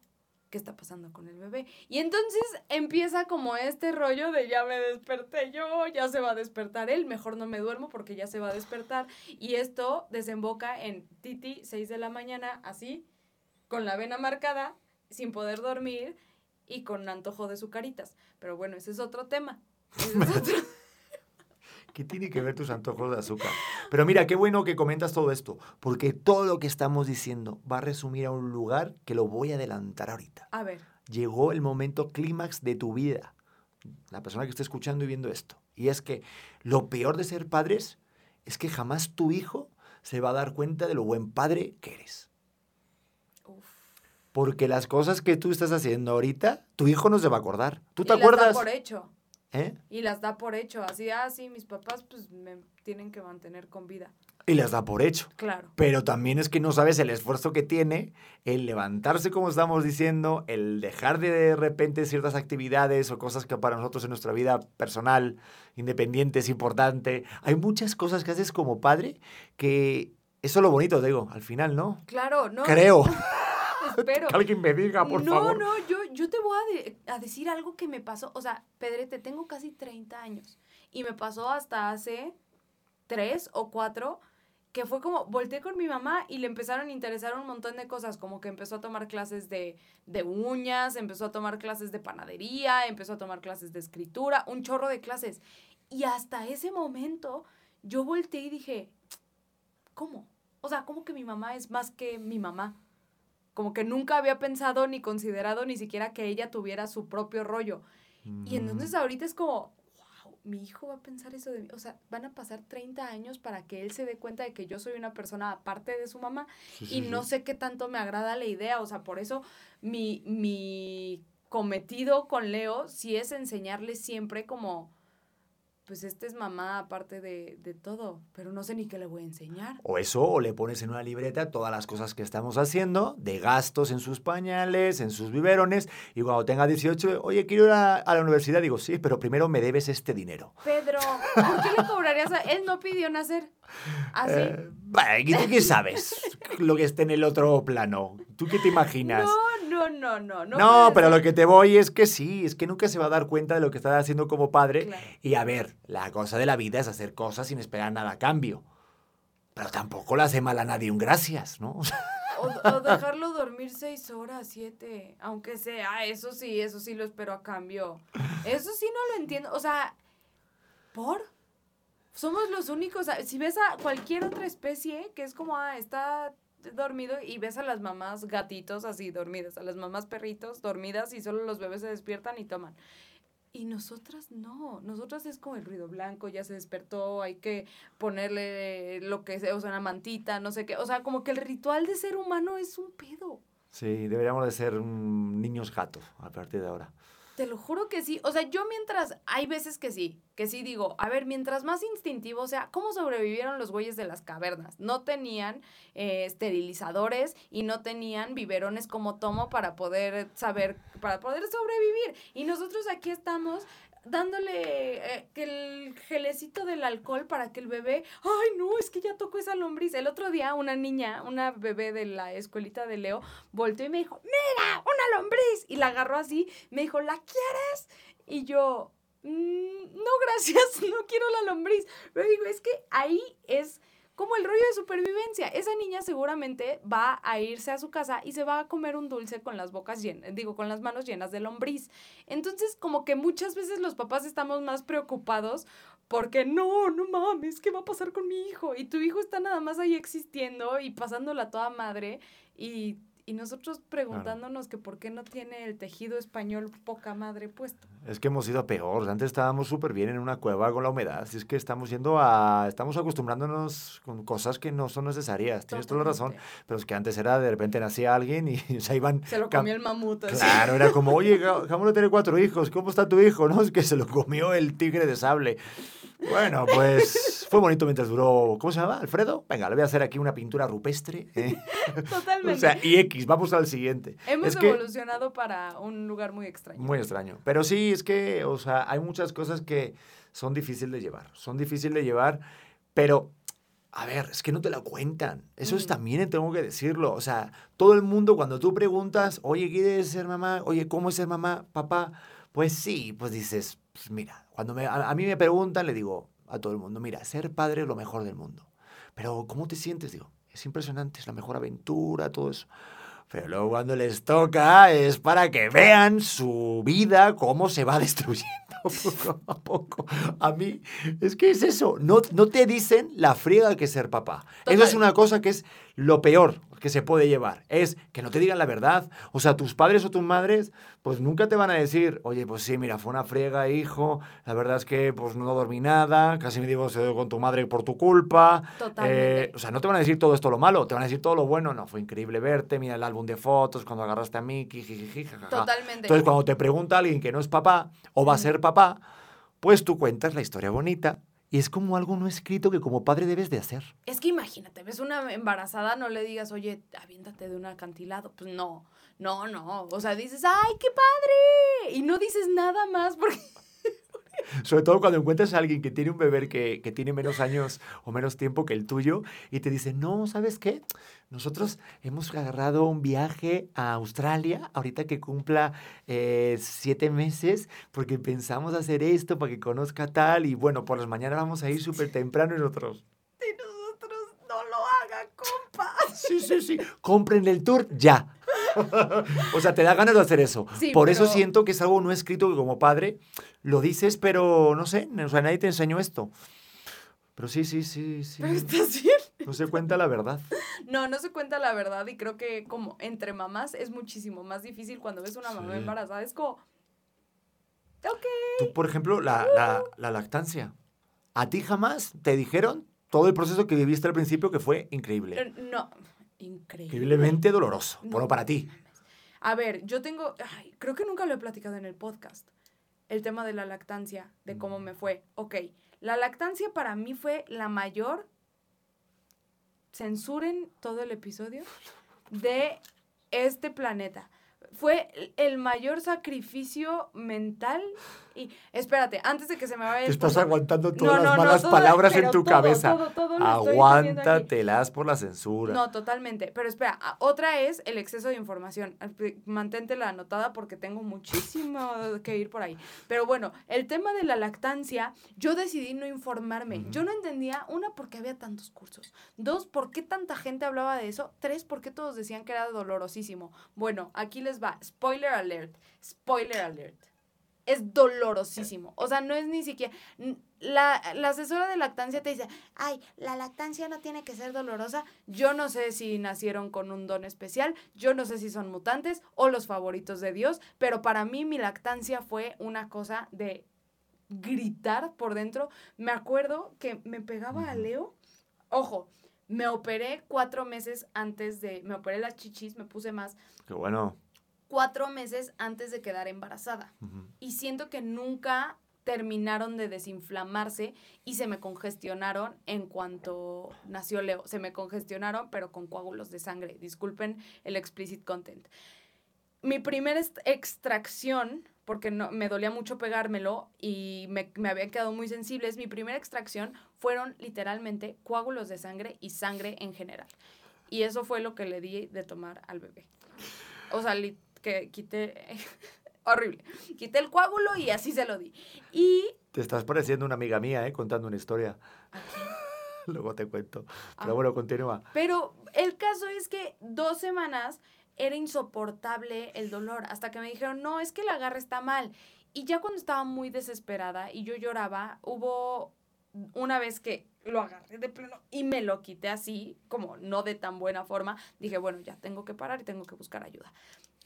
Speaker 4: ¿Qué está pasando con el bebé? Y entonces empieza como este rollo de ya me desperté yo, ya se va a despertar él, mejor no me duermo porque ya se va a despertar. Y esto desemboca en Titi, 6 de la mañana, así, con la vena marcada, sin poder dormir y con antojo de sucaritas. Pero bueno, ese es otro tema. Ese es otro-
Speaker 3: ¿Qué tiene que ver tus antojos de azúcar? Pero mira, qué bueno que comentas todo esto, porque todo lo que estamos diciendo va a resumir a un lugar que lo voy a adelantar ahorita.
Speaker 4: A ver,
Speaker 3: Llegó el momento clímax de tu vida, la persona que esté escuchando y viendo esto. Y es que lo peor de ser padres es que jamás tu hijo se va a dar cuenta de lo buen padre que eres.
Speaker 4: uf.
Speaker 3: Porque las cosas que tú estás haciendo ahorita, tu hijo no se va a acordar. ¿Tú te
Speaker 4: Y da
Speaker 3: acuerdas?
Speaker 4: por hecho.
Speaker 3: ¿Eh?
Speaker 4: Y las da por hecho. Así, ah, sí, mis papás pues me tienen que mantener con vida.
Speaker 3: Y las da por hecho.
Speaker 4: Claro.
Speaker 3: Pero también es que no sabes el esfuerzo que tiene el levantarse, como estamos diciendo, el dejar de repente ciertas actividades o cosas que para nosotros en nuestra vida personal, independiente, es importante. Hay muchas cosas que haces como padre que eso es lo bonito, digo, al final, ¿no?
Speaker 4: Claro, ¿no?
Speaker 3: Creo. Que alguien me diga, por
Speaker 4: no,
Speaker 3: favor.
Speaker 4: no, yo, yo te voy a, de- a decir algo que me pasó. O sea, Pedrete, tengo casi 30 años. Y me pasó hasta hace 3 o 4 que fue como, volteé con mi mamá y le empezaron a interesar un montón de cosas, como que empezó a tomar clases de, de uñas, empezó a tomar clases de panadería, empezó a tomar clases de escritura, un chorro de clases. Y hasta ese momento yo volteé y dije, ¿cómo? O sea, ¿cómo que mi mamá es más que mi mamá? Como que nunca había pensado ni considerado ni siquiera que ella tuviera su propio rollo. Y entonces ahorita es como, wow, mi hijo va a pensar eso de mí. O sea, van a pasar 30 años para que él se dé cuenta de que yo soy una persona aparte de su mamá
Speaker 3: Sí, sí,
Speaker 4: y no
Speaker 3: sí.
Speaker 4: sé qué tanto me agrada la idea. O sea, por eso mi, mi cometido con Leo sí es enseñarle siempre como, pues esta es mamá aparte de, de todo, pero no sé ni qué le voy a enseñar.
Speaker 3: O eso, o le pones en una libreta todas las cosas que estamos haciendo, de gastos en sus pañales, en sus biberones, y cuando tenga 18, oye, quiero ir a, a la universidad, digo, sí, pero primero me debes este dinero.
Speaker 4: Pedro, ¿por qué le cobrarías a...? Él no pidió nacer. Así.
Speaker 3: Eh, vale, ¿y tú qué sabes? lo que esté en el otro plano. ¿Tú qué te imaginas?
Speaker 4: No, no, no, no. No,
Speaker 3: No, pero lo que te voy es que sí, es que nunca se va a dar cuenta de lo que está haciendo como padre.
Speaker 4: Claro.
Speaker 3: Y a ver, la cosa de la vida es hacer cosas sin esperar nada a cambio. Pero tampoco le hace mal a nadie un gracias, ¿no? O
Speaker 4: O, dejarlo dormir seis horas, siete. Aunque sea, eso sí, eso sí lo espero a cambio. Eso sí no lo entiendo. O sea, ¿por? Somos los únicos. Si ves a cualquier otra especie que es como, ah, está dormido y ves a las mamás gatitos así dormidas, a las mamás perritos dormidas y solo los bebés se despiertan y toman. Y nosotras no, nosotras es como el ruido blanco, ya se despertó, hay que ponerle lo que sea, o sea, una mantita, no sé qué. O sea, como que el ritual de ser humano es un pedo.
Speaker 3: sí, deberíamos de ser mm, niños gatos a partir de ahora.
Speaker 4: Te lo juro que sí. O sea, yo mientras, hay veces que sí, que sí digo, a ver, mientras más instintivo, o sea, ¿cómo sobrevivieron los güeyes de las cavernas? No tenían eh, esterilizadores y no tenían biberones como tomo para poder saber, para poder sobrevivir. Y nosotros aquí estamos dándole eh, el gelecito del alcohol para que el bebé, ay no, es que ya tocó esa lombriz. El otro día una niña, una bebé de la escuelita de Leo, volteó y me dijo, mira, una lombriz. Y la agarró así, me dijo, ¿la quieres? Y yo, "Mm, no, gracias, no quiero la lombriz. Pero digo, es que ahí es como el rollo de supervivencia. Esa niña seguramente va a irse a su casa y se va a comer un dulce con las bocas llenas, digo, con las manos llenas de lombriz. Entonces, como que muchas veces los papás estamos más preocupados porque no, no mames, ¿qué va a pasar con mi hijo? Y tu hijo está nada más ahí existiendo y pasándola toda madre y, y nosotros preguntándonos que por qué no tiene el tejido español poca madre puesto.
Speaker 3: Es que hemos ido a peor. Antes estábamos súper bien en una cueva con la humedad. Si es que estamos yendo a. Estamos acostumbrándonos con cosas que no son necesarias. Tienes toda la razón. Pero es que antes era de repente nacía alguien y se iban.
Speaker 4: Se lo comió el mamut. así.
Speaker 3: Claro, era como, oye, Jámulo tiene cuatro hijos, ¿cómo está tu hijo? No, es que se lo comió el tigre de sable. Bueno, pues fue bonito mientras duró, ¿cómo se llama? ¿Alfredo? Venga, le voy a hacer aquí una pintura rupestre. ¿eh? O
Speaker 4: Totalmente.
Speaker 3: sea, y X, vamos al siguiente.
Speaker 4: Hemos
Speaker 3: es que,
Speaker 4: evolucionado para un lugar muy extraño.
Speaker 3: muy extraño. Pero sí, es que, o sea, hay muchas cosas que son difíciles de llevar. Son difíciles de llevar, pero, a ver, es que no te lo cuentan. Eso es
Speaker 4: Mm.
Speaker 3: también, tengo que decirlo. O sea, todo el mundo, cuando tú preguntas, oye, ¿quieres ser mamá? Oye, ¿cómo es ser mamá, papá? Pues sí, pues dices, pues mira, cuando me- a, a mí me preguntan, le digo a todo el mundo, mira, ser padre es lo mejor del mundo. Pero, ¿cómo te sientes? Digo, es impresionante, es la mejor aventura, todo eso. Pero luego cuando les toca es para que vean su vida, cómo se va destruyendo poco a poco. A mí, es que es eso, no, no te dicen la friega que ser papá. Eso es
Speaker 4: Total.
Speaker 3: una cosa que es lo peor que se puede llevar, es que no te digan la verdad. O sea, tus padres o tus madres, pues nunca te van a decir, oye, pues sí, mira, fue una friega, hijo, la verdad es que pues no dormí nada, casi me divorcié con tu madre por tu culpa.
Speaker 4: Totalmente.
Speaker 3: Eh, o sea, no te van a decir todo esto lo malo, te van a decir todo lo bueno. No, fue increíble verte, mira el álbum de fotos cuando agarraste a Mickey, jijiji, jajaja.
Speaker 4: Totalmente.
Speaker 3: Entonces, cuando te pregunta alguien que no es papá o va a ser papá, pues tú cuentas la historia bonita y es como algo no escrito que como padre debes de hacer.
Speaker 4: Es que imagínate, ves una embarazada, no le digas, oye, aviéntate de un acantilado. Pues no, no, no. O sea, dices, ¡ay, qué padre! Y no dices nada más porque.
Speaker 3: Sobre todo cuando encuentras a alguien que tiene un bebé que, que, tiene menos años o menos tiempo que el tuyo y te dice, no, ¿sabes qué? Nosotros hemos agarrado un viaje a Australia ahorita que cumpla eh, siete meses porque pensamos hacer esto para que conozca tal y bueno, por las mañanas vamos a ir súper temprano y nosotros...
Speaker 4: Y nosotros no lo hagan, compa.
Speaker 3: Sí, sí, sí. Compren el tour ya. o sea, te da ganas de hacer eso. Por eso siento que es algo no escrito que como padre lo dices, pero no sé, o sea, nadie te enseñó esto. Pero sí, sí, sí, sí.
Speaker 4: Pero estás bien.
Speaker 3: No se cuenta la verdad.
Speaker 4: No, no se cuenta la verdad y creo que como entre mamás es muchísimo más difícil cuando ves una mamá embarazada. Es como... Ok.
Speaker 3: Tú, por ejemplo, la, la, la lactancia. ¿A ti jamás te dijeron todo el proceso que viviste al principio que fue increíble?
Speaker 4: No, increíble.
Speaker 3: Increíblemente doloroso. bueno, para ti.
Speaker 4: A ver, yo tengo, creo que nunca lo he platicado en el podcast, el tema de la lactancia, de cómo me fue. Ok, la lactancia para mí fue la mayor, censuren todo el episodio, de este planeta fue el mayor sacrificio mental y espérate, antes de que se me vaya.
Speaker 3: Te estás aguantando todas las malas palabras en tu cabeza. Aguántatelas por la censura.
Speaker 4: No, totalmente. Pero espera, otra es el exceso de información. Mantente la anotada porque tengo muchísimo que ir por ahí. Pero bueno, el tema de la lactancia, yo decidí no informarme. Yo no entendía, una, por qué había tantos cursos. Dos, por qué tanta gente hablaba de eso. Tres, por qué todos decían que era dolorosísimo. Bueno, aquí les va. Spoiler alert. Spoiler alert es dolorosísimo. O sea, no es ni siquiera... La, la, asesora de lactancia te dice, ay, la lactancia no tiene que ser dolorosa. Yo no sé si nacieron con un don especial, yo no sé si son mutantes o los favoritos de Dios, pero para mí mi lactancia fue una cosa de gritar por dentro. Me acuerdo que me pegaba a Leo. Ojo, me operé cuatro meses antes de... Me operé las chichis, me puse más.
Speaker 3: Qué bueno
Speaker 4: cuatro meses antes de quedar embarazada. Y siento que nunca terminaron de desinflamarse y se me congestionaron en cuanto nació Leo. Se me congestionaron, pero con coágulos de sangre. Disculpen el explicit content. Mi primera extracción, porque no, me dolía mucho pegármelo y me, me habían quedado muy sensibles, mi primera extracción fueron literalmente coágulos de sangre y sangre en general. Y eso fue lo que le di de tomar al bebé. O sea, que quité, horrible, quité el coágulo y así se lo di. Y...
Speaker 3: Te estás pareciendo una amiga mía, ¿eh? Contando una historia. Luego te cuento. Pero ah. bueno, continúa.
Speaker 4: Pero el caso es que dos semanas era insoportable el dolor, hasta que me dijeron, no, es que la garra está mal. Y ya cuando estaba muy desesperada y yo lloraba, hubo una vez que lo agarré de pleno y me lo quité así, como no de tan buena forma, dije, bueno, ya tengo que parar y tengo que buscar ayuda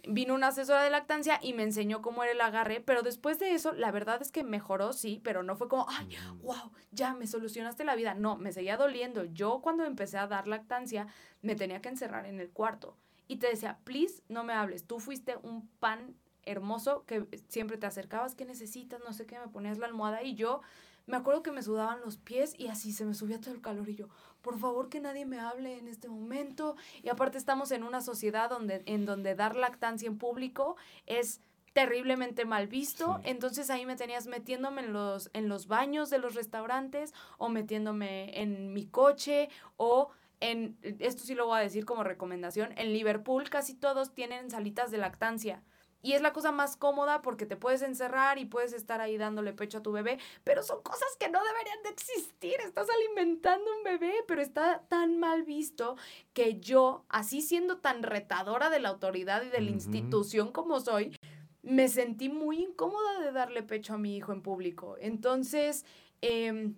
Speaker 4: vino una asesora de lactancia y me enseñó cómo era el agarre, pero después de eso, la verdad es que mejoró, sí, pero no fue como, ay, wow, ya me solucionaste la vida. No, me seguía doliendo. Yo cuando empecé a dar lactancia, me tenía que encerrar en el cuarto y te decía, please, no me hables. Tú fuiste un pan hermoso que siempre te acercabas, ¿qué necesitas? No sé qué, me ponías la almohada y yo me acuerdo que me sudaban los pies y así se me subía todo el calor y yo, por favor que nadie me hable en este momento. Y aparte estamos en una sociedad donde, en donde dar lactancia en público es terriblemente mal visto, entonces ahí me tenías metiéndome en los, en los baños de los restaurantes o metiéndome en mi coche o en, esto sí lo voy a decir como recomendación, en Liverpool casi todos tienen salitas de lactancia. Y es la cosa más cómoda porque te puedes encerrar y puedes estar ahí dándole pecho a tu bebé, pero son cosas que no deberían de existir. Estás alimentando un bebé, pero está tan mal visto que yo, así siendo tan retadora de la autoridad y de la institución como soy, me sentí muy incómoda de darle pecho a mi hijo en público. Entonces, eh,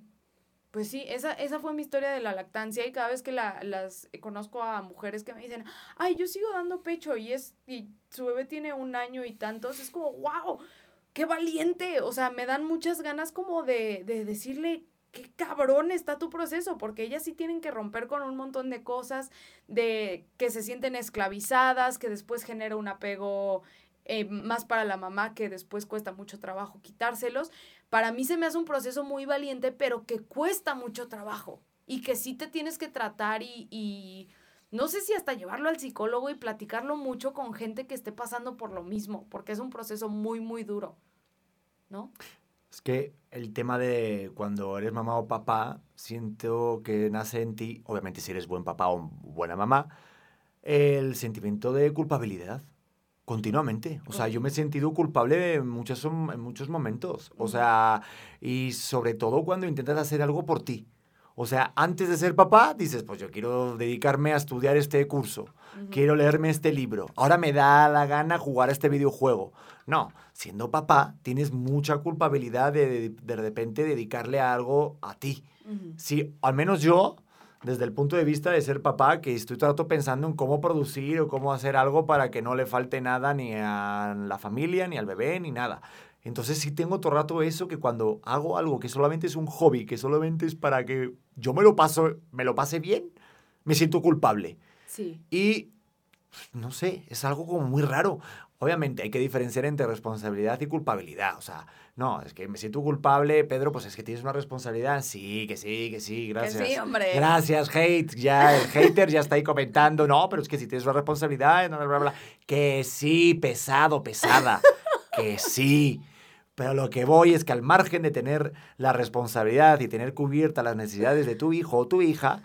Speaker 4: pues sí, esa, esa fue mi historia de la lactancia y cada vez que la, las conozco a mujeres que me dicen, ay, yo sigo dando pecho y, es, y su bebé tiene un año y tantos, es como, wow, qué valiente. O sea, me dan muchas ganas como de, de decirle, qué cabrón está tu proceso, porque ellas sí tienen que romper con un montón de cosas, de que se sienten esclavizadas, que después genera un apego eh, más para la mamá que después cuesta mucho trabajo quitárselos. Para mí se me hace un proceso muy valiente, pero que cuesta mucho trabajo y que sí te tienes que tratar y, y no sé si hasta llevarlo al psicólogo y platicarlo mucho con gente que esté pasando por lo mismo, porque es un proceso muy, muy duro, ¿no?
Speaker 3: Es que el tema de cuando eres mamá o papá, siento que nace en ti, obviamente si eres buen papá o buena mamá, el sentimiento de culpabilidad. Continuamente. O sea, yo me he sentido culpable en muchos, en muchos momentos. O sea, y sobre todo cuando intentas hacer algo por ti. O sea, antes de ser papá, dices, pues yo quiero dedicarme a estudiar este curso, quiero leerme este libro, ahora me da la gana jugar a este videojuego. No, siendo papá, tienes mucha culpabilidad de de, repente dedicarle a algo a ti. Sí, al menos yo, desde el punto de vista de ser papá, que estoy todo el rato pensando en cómo producir o cómo hacer algo para que no le falte nada ni a la familia, ni al bebé, ni nada. Entonces sí tengo todo el rato eso que cuando hago algo que solamente es un hobby, que solamente es para que yo me lo paso, me lo pase bien, me siento culpable.
Speaker 4: Sí.
Speaker 3: Y no sé, es algo como muy raro. Obviamente hay que diferenciar entre responsabilidad y culpabilidad. O sea, no, es que me siento culpable, Pedro, pues es que tienes una responsabilidad. Sí, que sí, que sí, gracias.
Speaker 4: Que sí, hombre.
Speaker 3: Gracias, hate. Ya, el hater ya está ahí comentando. No, pero es que si tienes una responsabilidad, bla, bla, bla. Que sí, pesado, pesada. que sí. Pero lo que voy es que al margen de tener la responsabilidad y tener cubiertas las necesidades de tu hijo o tu hija,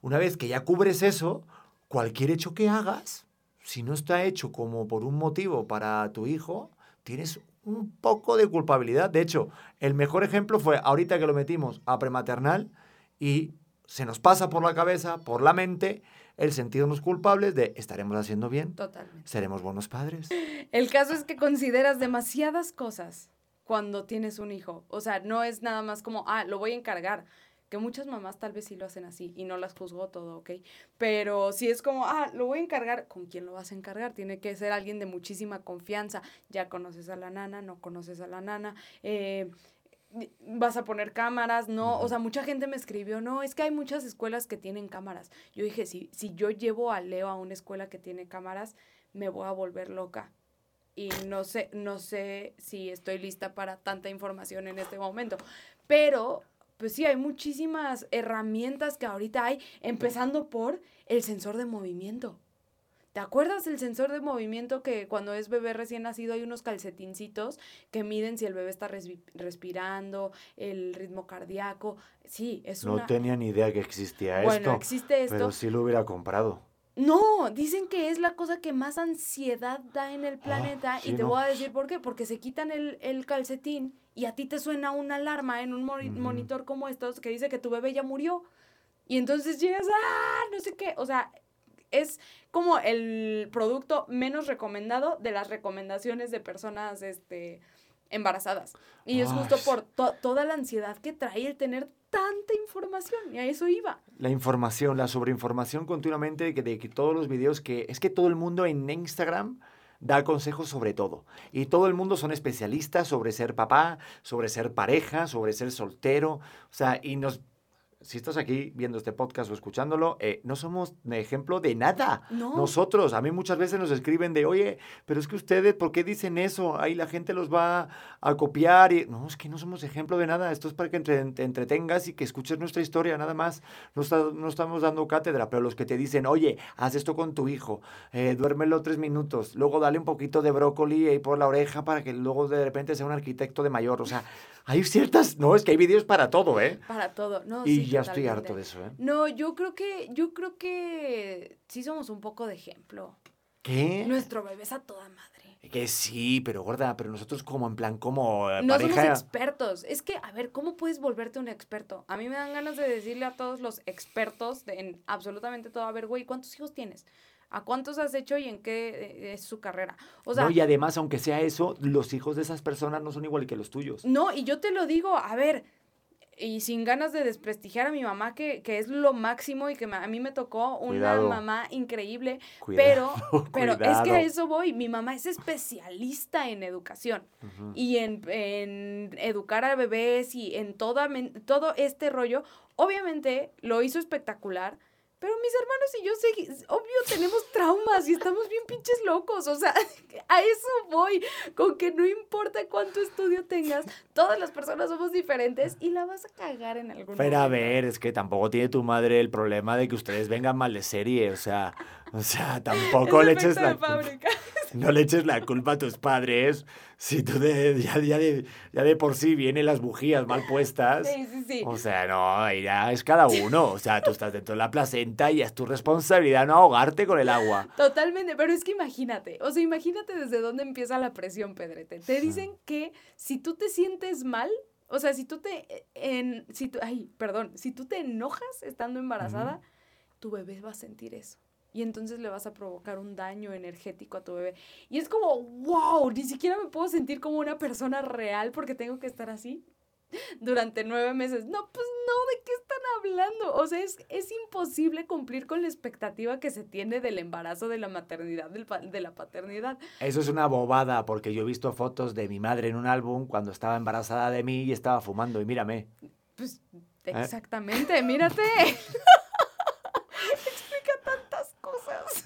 Speaker 3: una vez que ya cubres eso, cualquier hecho que hagas, si no está hecho como por un motivo para tu hijo, tienes un poco de culpabilidad. De hecho, el mejor ejemplo fue ahorita que lo metimos a prematernal y se nos pasa por la cabeza, por la mente, el sentirnos culpables de estaremos haciendo bien,
Speaker 4: Totalmente.
Speaker 3: seremos buenos padres.
Speaker 4: El caso es que consideras demasiadas cosas cuando tienes un hijo. O sea, no es nada más como, ah, lo voy a encargar. Que muchas mamás tal vez sí lo hacen así y no las juzgo todo, ¿ok? Pero si es como, ah, lo voy a encargar, ¿con quién lo vas a encargar? Tiene que ser alguien de muchísima confianza. Ya conoces a la nana, no conoces a la nana. Eh, vas a poner cámaras, no, o sea, mucha gente me escribió, no, es que hay muchas escuelas que tienen cámaras. Yo dije, si, si yo llevo a Leo a una escuela que tiene cámaras, me voy a volver loca y no sé, no sé si estoy lista para tanta información en este momento. Pero, pues sí, hay muchísimas herramientas que ahorita hay, empezando por el sensor de movimiento. ¿Te acuerdas el sensor de movimiento que cuando es bebé recién nacido hay unos calcetincitos que miden si el bebé está respirando, el ritmo cardíaco? Sí, es
Speaker 3: no
Speaker 4: una...
Speaker 3: tenía ni idea que existía
Speaker 4: bueno,
Speaker 3: esto.
Speaker 4: existe esto.
Speaker 3: Pero sí lo hubiera comprado.
Speaker 4: No, dicen que es la cosa que más ansiedad da en el planeta
Speaker 3: sí,
Speaker 4: y te
Speaker 3: no.
Speaker 4: voy a decir por qué, porque se quitan el, el calcetín y a ti te suena una alarma en un monitor como estos que dice que tu bebé ya murió. Y entonces llegas, ah, no sé qué, o sea, es como el producto menos recomendado de las recomendaciones de personas, este, embarazadas. Y es justo por to- toda la ansiedad que trae el tener tanta información. Y a eso iba.
Speaker 3: La información, la sobreinformación continuamente de que todos los videos que... Es que todo el mundo en Instagram da consejos sobre todo. Y todo el mundo son especialistas sobre ser papá, sobre ser pareja, sobre ser soltero. O sea, y nos... Si estás aquí viendo este podcast o escuchándolo, eh, no somos ejemplo de nada.
Speaker 4: No.
Speaker 3: Nosotros, a mí muchas veces nos escriben de, oye, pero es que ustedes, ¿por qué dicen eso? Ahí la gente los va a copiar. Y... No, es que no somos ejemplo de nada. Esto es para que entre- te entretengas y que escuches nuestra historia, nada más. No, está- no estamos dando cátedra, pero los que te dicen, oye, haz esto con tu hijo, eh, duérmelo tres minutos, luego dale un poquito de brócoli ahí por la oreja para que luego de repente sea un arquitecto de mayor. O sea, hay ciertas, no, es que hay vídeos para todo, ¿eh?
Speaker 4: Para todo, ¿no?
Speaker 3: Y
Speaker 4: sí,
Speaker 3: ya estoy harto de eso, ¿eh?
Speaker 4: No, yo creo que, yo creo que sí somos un poco de ejemplo.
Speaker 3: ¿Qué?
Speaker 4: Nuestro bebé es a toda madre.
Speaker 3: Que sí, pero gorda, pero nosotros como en plan, como eh,
Speaker 4: No
Speaker 3: pareja...
Speaker 4: somos expertos. Es que, a ver, ¿cómo puedes volverte un experto? A mí me dan ganas de decirle a todos los expertos de- en absolutamente todo, a ver, güey, ¿cuántos hijos tienes? ¿A cuántos has hecho y en qué eh, es su carrera? O sea,
Speaker 3: no, y además, aunque sea eso, los hijos de esas personas no son igual que los tuyos.
Speaker 4: No, y yo te lo digo, a ver, y sin ganas de desprestigiar a mi mamá, que, que es lo máximo y que me- a mí me tocó una
Speaker 3: Cuidado.
Speaker 4: mamá increíble,
Speaker 3: Cuidado,
Speaker 4: pero, pero es que a eso voy, mi mamá es especialista en educación y en, en educar a bebés y en toda, todo este rollo. Obviamente lo hizo espectacular, pero mis hermanos y yo, obvio, tenemos traumas y estamos bien pinches locos. O sea, a eso voy, con que no importa cuánto estudio tengas, todas las personas somos diferentes y la vas a cagar en algún
Speaker 3: Pero a
Speaker 4: momento.
Speaker 3: ver, es que tampoco tiene tu madre el problema de que ustedes vengan mal de serie, o sea, o sea, tampoco le eches la
Speaker 4: fábrica.
Speaker 3: no le eches la culpa a tus padres si tú de, ya, ya de, ya de por sí vienen las bujías mal puestas.
Speaker 4: Sí, sí, sí.
Speaker 3: O sea, no, ya es cada uno. O sea, tú estás dentro de la placenta y es tu responsabilidad no ahogarte con el agua.
Speaker 4: Totalmente, pero es que imagínate, o sea, imagínate desde dónde empieza la presión, Pedrete. Te dicen que si tú te sientes mal, o sea, si tú te eh, en si tú, ay, perdón, si tú te enojas estando embarazada, tu bebé va a sentir eso. Y entonces le vas a provocar un daño energético a tu bebé. Y es como, wow, ni siquiera me puedo sentir como una persona real porque tengo que estar así durante nueve meses. No, pues no, ¿de qué están hablando? O sea, es, es imposible cumplir con la expectativa que se tiene del embarazo, de la maternidad, del de la paternidad.
Speaker 3: Eso es una bobada, porque yo he visto fotos de mi madre en un álbum cuando estaba embarazada de mí y estaba fumando. Y mírame.
Speaker 4: Pues
Speaker 3: ¿Eh?
Speaker 4: exactamente, mírate. Explica tantas cosas.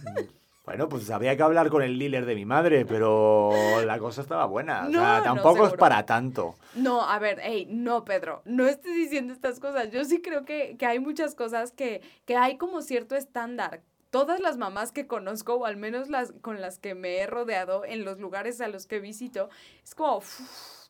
Speaker 3: Bueno, pues había que hablar con el dealer de mi madre, pero la cosa estaba buena. O
Speaker 4: No,
Speaker 3: sea,
Speaker 4: no,
Speaker 3: tampoco es para tanto.
Speaker 4: No, a ver, hey, no, Pedro, no estés diciendo estas cosas. Yo sí creo que, que hay muchas cosas que, que hay como cierto estándar. Todas las mamás que conozco, o al menos las con las que me he rodeado en los lugares a los que visito, es como, "Uf,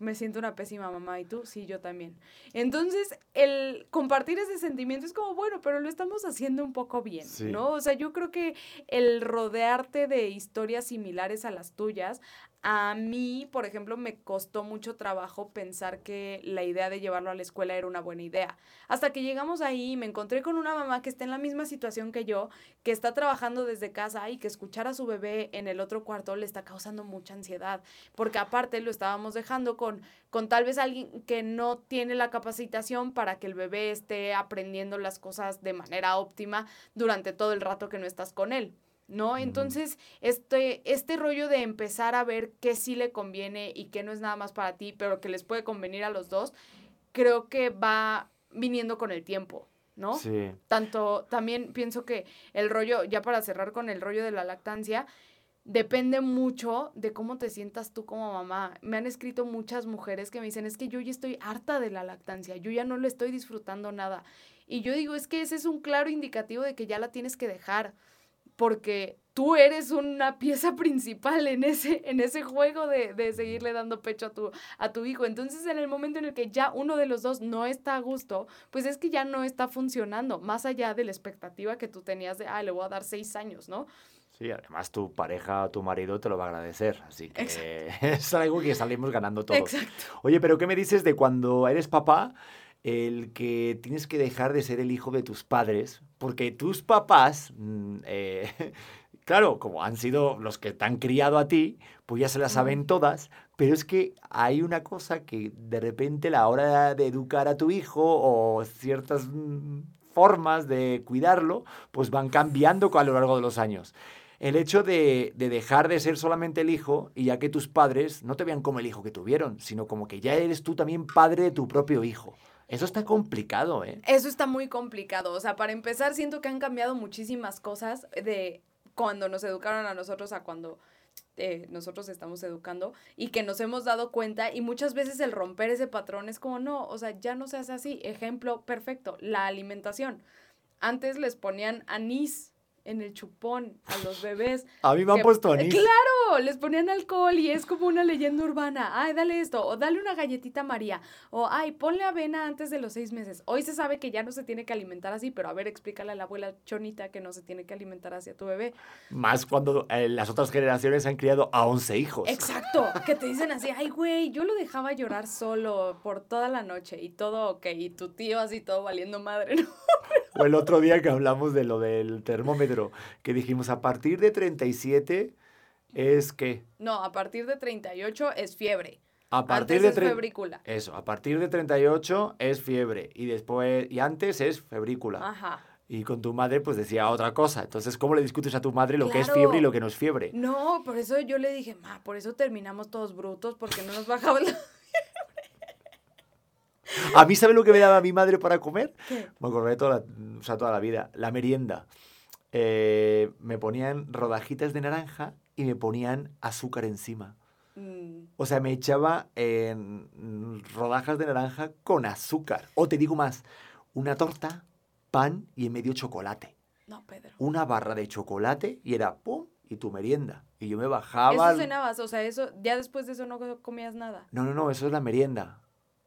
Speaker 4: me siento una pésima mamá. ¿Y tú? Sí, yo también. Entonces, el compartir ese sentimiento es como, bueno, pero lo estamos haciendo un poco bien,
Speaker 3: Sí.
Speaker 4: ¿no? O sea, yo creo que el rodearte de historias similares a las tuyas a mí, por ejemplo, me costó mucho trabajo pensar que la idea de llevarlo a la escuela era una buena idea. Hasta que llegamos ahí me encontré con una mamá que está en la misma situación que yo, que está trabajando desde casa y que escuchar a su bebé en el otro cuarto le está causando mucha ansiedad, porque aparte lo estábamos dejando con, con tal vez alguien que no tiene la capacitación para que el bebé esté aprendiendo las cosas de manera óptima durante todo el rato que no estás con él. ¿No? Entonces, este, este rollo de empezar a ver qué sí le conviene y qué no es nada más para ti, pero que les puede convenir a los dos, creo que va viniendo con el tiempo, ¿no?
Speaker 3: Sí.
Speaker 4: Tanto, también pienso que el rollo, ya para cerrar con el rollo de la lactancia, depende mucho de cómo te sientas tú como mamá. Me han escrito muchas mujeres que me dicen, es que yo ya estoy harta de la lactancia, yo ya no le estoy disfrutando nada. Y yo digo, es que ese es un claro indicativo de que ya la tienes que dejar, porque tú eres una pieza principal en ese, en ese juego de, de seguirle dando pecho a tu, a tu hijo. Entonces, en el momento en el que ya uno de los dos no está a gusto, pues es que ya no está funcionando, más allá de la expectativa que tú tenías de, ah, le voy a dar seis años, ¿no?
Speaker 3: Sí, además tu pareja o tu marido te lo va a agradecer. Así que
Speaker 4: Exacto.
Speaker 3: es algo que salimos ganando todos.
Speaker 4: Exacto.
Speaker 3: Oye, pero ¿qué me dices de cuando eres papá? El que tienes que dejar de ser el hijo de tus padres, porque tus papás, mm, eh, claro, como han sido los que te han criado a ti, pues ya se las saben todas, pero es que hay una cosa que de repente la hora de educar a tu hijo o ciertas mm, formas de cuidarlo, pues van cambiando a lo largo de los años. El hecho de, de dejar de ser solamente el hijo y ya que tus padres no te vean como el hijo que tuvieron, sino como que ya eres tú también padre de tu propio hijo. Eso está complicado, ¿eh?
Speaker 4: Eso está muy complicado. O sea, para empezar, siento que han cambiado muchísimas cosas de cuando nos educaron a nosotros a cuando eh, nosotros estamos educando y que nos hemos dado cuenta y muchas veces el romper ese patrón es como, no, o sea, ya no se hace así. Ejemplo perfecto, la alimentación. Antes les ponían anís en el chupón a los bebés.
Speaker 3: A mí me han
Speaker 4: que-
Speaker 3: puesto anís.
Speaker 4: Claro, les ponían alcohol y es como una leyenda urbana. Ay, dale esto, o dale una galletita María, o ay, ponle avena antes de los seis meses. Hoy se sabe que ya no se tiene que alimentar así, pero a ver, explícale a la abuela chonita que no se tiene que alimentar así a tu bebé.
Speaker 3: Más cuando eh, las otras generaciones han criado a 11 hijos.
Speaker 4: Exacto, que te dicen así, ay, güey, yo lo dejaba llorar solo por toda la noche y todo ok, y tu tío así todo valiendo madre, ¿no?
Speaker 3: O el otro día que hablamos de lo del termómetro, que dijimos a partir de 37 es que
Speaker 4: No, a partir de 38 es fiebre.
Speaker 3: a partir
Speaker 4: Antes
Speaker 3: de
Speaker 4: es febrícula.
Speaker 3: Eso, a partir de 38 es fiebre y después y antes es febrícula.
Speaker 4: Ajá.
Speaker 3: Y con tu madre pues decía otra cosa. Entonces, ¿cómo le discutes a tu madre lo que es
Speaker 4: Claro.
Speaker 3: fiebre y lo que no es fiebre?
Speaker 4: No, por eso yo le dije, ma, por eso terminamos todos brutos, porque no nos bajaba la...
Speaker 3: A mí, ¿sabe lo que me daba mi madre para comer?
Speaker 4: ¿Qué?
Speaker 3: Me acordé toda la, o sea, toda la vida. La merienda. Eh, me ponían rodajitas de naranja y me ponían azúcar encima.
Speaker 4: Mm,
Speaker 3: O sea, me echaba en rodajas de naranja con azúcar. O te digo más, una torta, pan y en medio chocolate.
Speaker 4: no, Pedro.
Speaker 3: Una barra de chocolate y era pum y tu merienda. Y yo me bajaba...
Speaker 4: Eso cenabas, o sea, eso, ya después de eso no comías nada.
Speaker 3: No, no, no, eso es la merienda.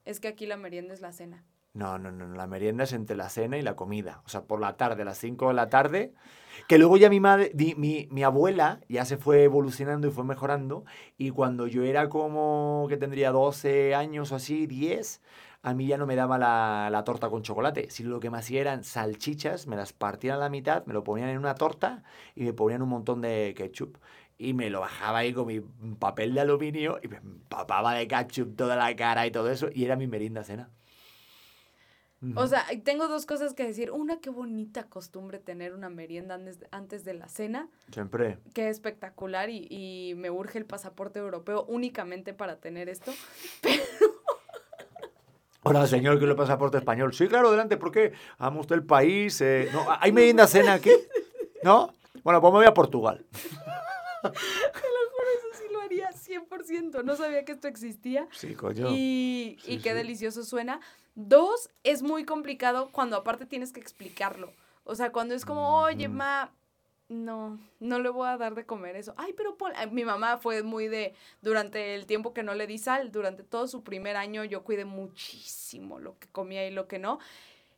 Speaker 4: Es que aquí la merienda es la cena.
Speaker 3: No, no, no, la merienda es entre la cena y la comida. O sea, por la tarde, a las 5 de la tarde. Que luego ya mi madre, mi, mi abuela ya se fue evolucionando y fue mejorando. Y cuando yo era como que tendría 12 años o así, 10, a mí ya no me daba la, la torta con chocolate. Sino lo que me hacía eran salchichas, me las partían a la mitad, me lo ponían en una torta y me ponían un montón de ketchup. Y me lo bajaba ahí con mi papel de aluminio y me empapaba de ketchup toda la cara y todo eso. Y era mi merienda cena.
Speaker 4: O sea, tengo dos cosas que decir. Una, qué bonita costumbre tener una merienda antes, de la cena.
Speaker 3: Siempre.
Speaker 4: Qué espectacular y, y me urge el pasaporte europeo únicamente para tener esto.
Speaker 3: Hola, señor, que le pasaporte español. Sí, claro, adelante, ¿por qué? Amo usted el país. eh, No, ¿Hay merienda cena aquí? ¿No? Bueno, pues me voy a Portugal.
Speaker 4: Eso sí lo haría 100%. No sabía que esto existía.
Speaker 3: Sí, coño.
Speaker 4: Y,
Speaker 3: Sí,
Speaker 4: y qué
Speaker 3: sí.
Speaker 4: delicioso suena. Dos, es muy complicado cuando aparte tienes que explicarlo. O sea, cuando es como, oye,
Speaker 3: Ujú.
Speaker 4: ma, no, no le voy a dar de comer eso. Ay, pero pon- ay, mi mamá fue muy de, durante el tiempo que no le di sal, durante todo su primer año yo cuidé muchísimo lo que comía y lo que no.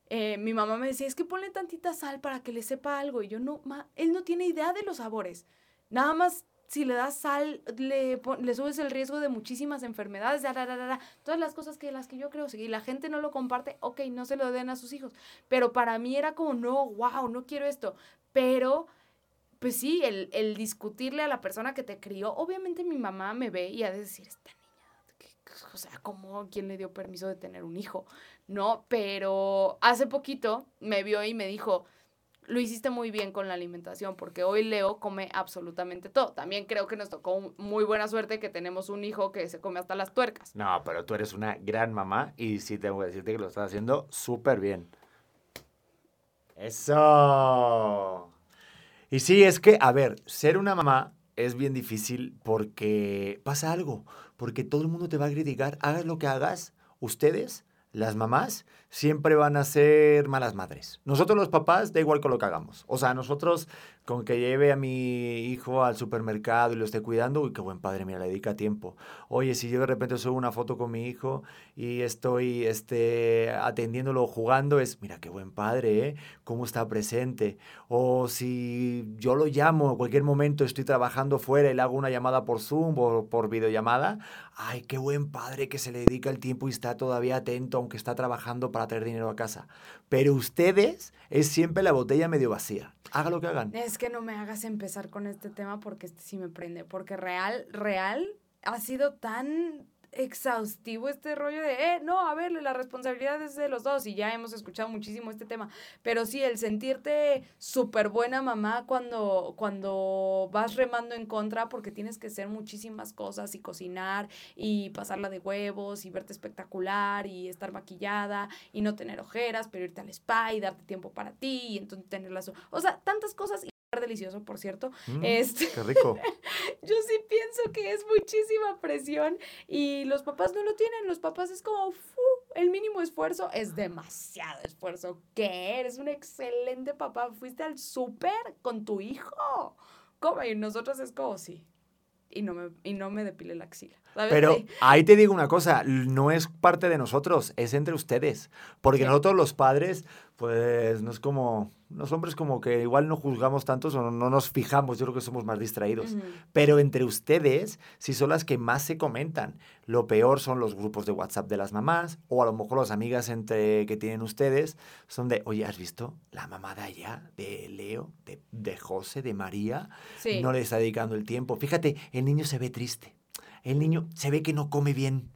Speaker 4: Eh, mi mamá me decía, es que ponle tantita sal para que le sepa algo. Y yo, no, ma, él no tiene idea de los sabores. Nada más si le das sal, le, le subes el riesgo de muchísimas enfermedades, da, da, da, da, da. todas las cosas que las que yo creo, si la gente no lo comparte, ok, no se lo den a sus hijos. Pero para mí era como, no, wow, no quiero esto. Pero, pues sí, el, el discutirle a la persona que te crió, obviamente mi mamá me ve y ha de decir, esta niña, ¿qué- o sea, ¿cómo, quién le dio permiso de tener un hijo? No, pero hace poquito me vio y me dijo, lo hiciste muy bien con la alimentación, porque hoy Leo come absolutamente todo. También creo que nos tocó muy buena suerte que tenemos un hijo que se come hasta las tuercas.
Speaker 3: No, pero tú eres una gran mamá y sí tengo que decirte que lo estás haciendo súper bien. Eso. Y sí, es que, a ver, ser una mamá es bien difícil porque pasa algo, porque todo el mundo te va a criticar, hagas lo que hagas, ustedes, las mamás, siempre van a ser malas madres. Nosotros los papás, da igual con lo que hagamos. O sea, nosotros con que lleve a mi hijo al supermercado y lo esté cuidando, uy, qué buen padre, mira, le dedica tiempo. Oye, si yo de repente subo una foto con mi hijo y estoy este, atendiéndolo, jugando, es, mira, qué buen padre, ¿eh? Cómo está presente. O si yo lo llamo en cualquier momento, estoy trabajando fuera y le hago una llamada por Zoom o por videollamada, ay, qué buen padre que se le dedica el tiempo y está todavía atento, aunque está trabajando para traer dinero a casa. Pero ustedes es siempre la botella medio vacía. Haga lo que hagan.
Speaker 4: Es que no me hagas empezar con este tema porque este sí me prende, porque real, real ha sido tan exhaustivo este rollo de, eh, no, a ver, la responsabilidad es de los dos y ya hemos escuchado muchísimo este tema, pero sí, el sentirte súper buena mamá cuando, cuando vas remando en contra porque tienes que hacer muchísimas cosas y cocinar y pasarla de huevos y verte espectacular y estar maquillada y no tener ojeras, pero irte al spa y darte tiempo para ti y entonces tenerlas, o sea, tantas cosas delicioso, por cierto.
Speaker 3: Mm,
Speaker 4: Este,
Speaker 3: Qué rico.
Speaker 4: yo sí pienso que es muchísima presión y los papás no lo tienen. Los papás es como, fu, el mínimo esfuerzo es demasiado esfuerzo. ¿Qué? Eres un excelente papá. Fuiste al súper con tu hijo. ¿Cómo? Y nosotros es como, sí. Y no me, y no me depile la axila. ¿sabes?
Speaker 3: Pero
Speaker 4: Sí.
Speaker 3: ahí te digo una cosa, no es parte de nosotros, es entre ustedes. Porque
Speaker 4: Sí.
Speaker 3: nosotros los padres, pues no es como, los hombres como que igual no juzgamos tanto o no, no nos fijamos, yo creo que somos más distraídos.
Speaker 4: Ujú.
Speaker 3: Pero entre ustedes, sí son las que más se comentan. Lo peor son los grupos de WhatsApp de las mamás, o a lo mejor las amigas entre que tienen ustedes, son de, oye, ¿has visto la mamá de allá, de Leo, de, de José, de María?
Speaker 4: Sí.
Speaker 3: No le está dedicando el tiempo. Fíjate, el niño se ve triste. El niño se ve que no come bien.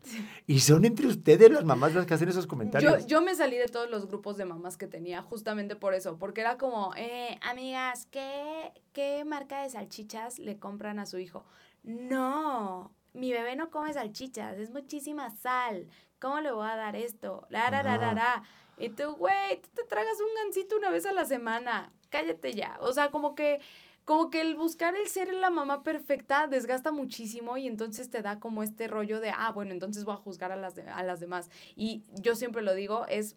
Speaker 3: Y son entre ustedes las mamás las que hacen esos comentarios.
Speaker 4: Yo, yo me salí de todos los grupos de mamás que tenía justamente por eso, porque era como, eh, amigas, ¿qué, ¿qué marca de salchichas le compran a su hijo? No, mi bebé no come salchichas, es muchísima sal. ¿Cómo le voy a dar esto? La, la, la, la, la. Y tú, güey, tú te tragas un gansito una vez a la semana. Cállate ya. O sea, como que como que el buscar el ser la mamá perfecta desgasta muchísimo y entonces te da como este rollo de, ah, bueno, entonces voy a juzgar a las, de- a las demás. Y yo siempre lo digo, es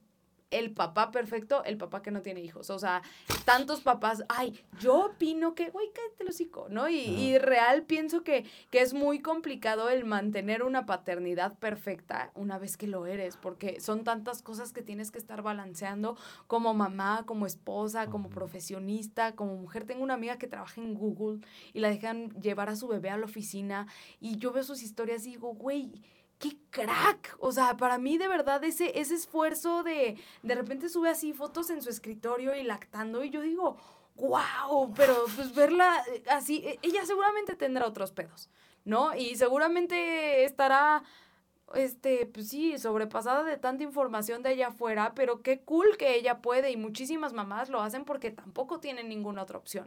Speaker 4: el papá perfecto, el papá que no tiene hijos. O sea, tantos papás, ay, yo opino que, güey, cállate el hocico, ¿no? Y, y, real pienso que, que es muy complicado el mantener una paternidad perfecta una vez que lo eres, porque son tantas cosas que tienes que estar balanceando como mamá, como esposa, como profesionista, como mujer. Tengo una amiga que trabaja en Google y la dejan llevar a su bebé a la oficina y yo veo sus historias y digo, güey, qué crack. O sea, para mí de verdad ese, ese esfuerzo de de repente sube así fotos en su escritorio y lactando y yo digo, wow, pero pues verla eh, así, e, ella seguramente tendrá otros pedos, ¿no? Y seguramente estará este, pues sí, sobrepasada de tanta información de allá afuera, pero qué cool que ella puede y muchísimas mamás lo hacen porque tampoco tienen ninguna otra opción.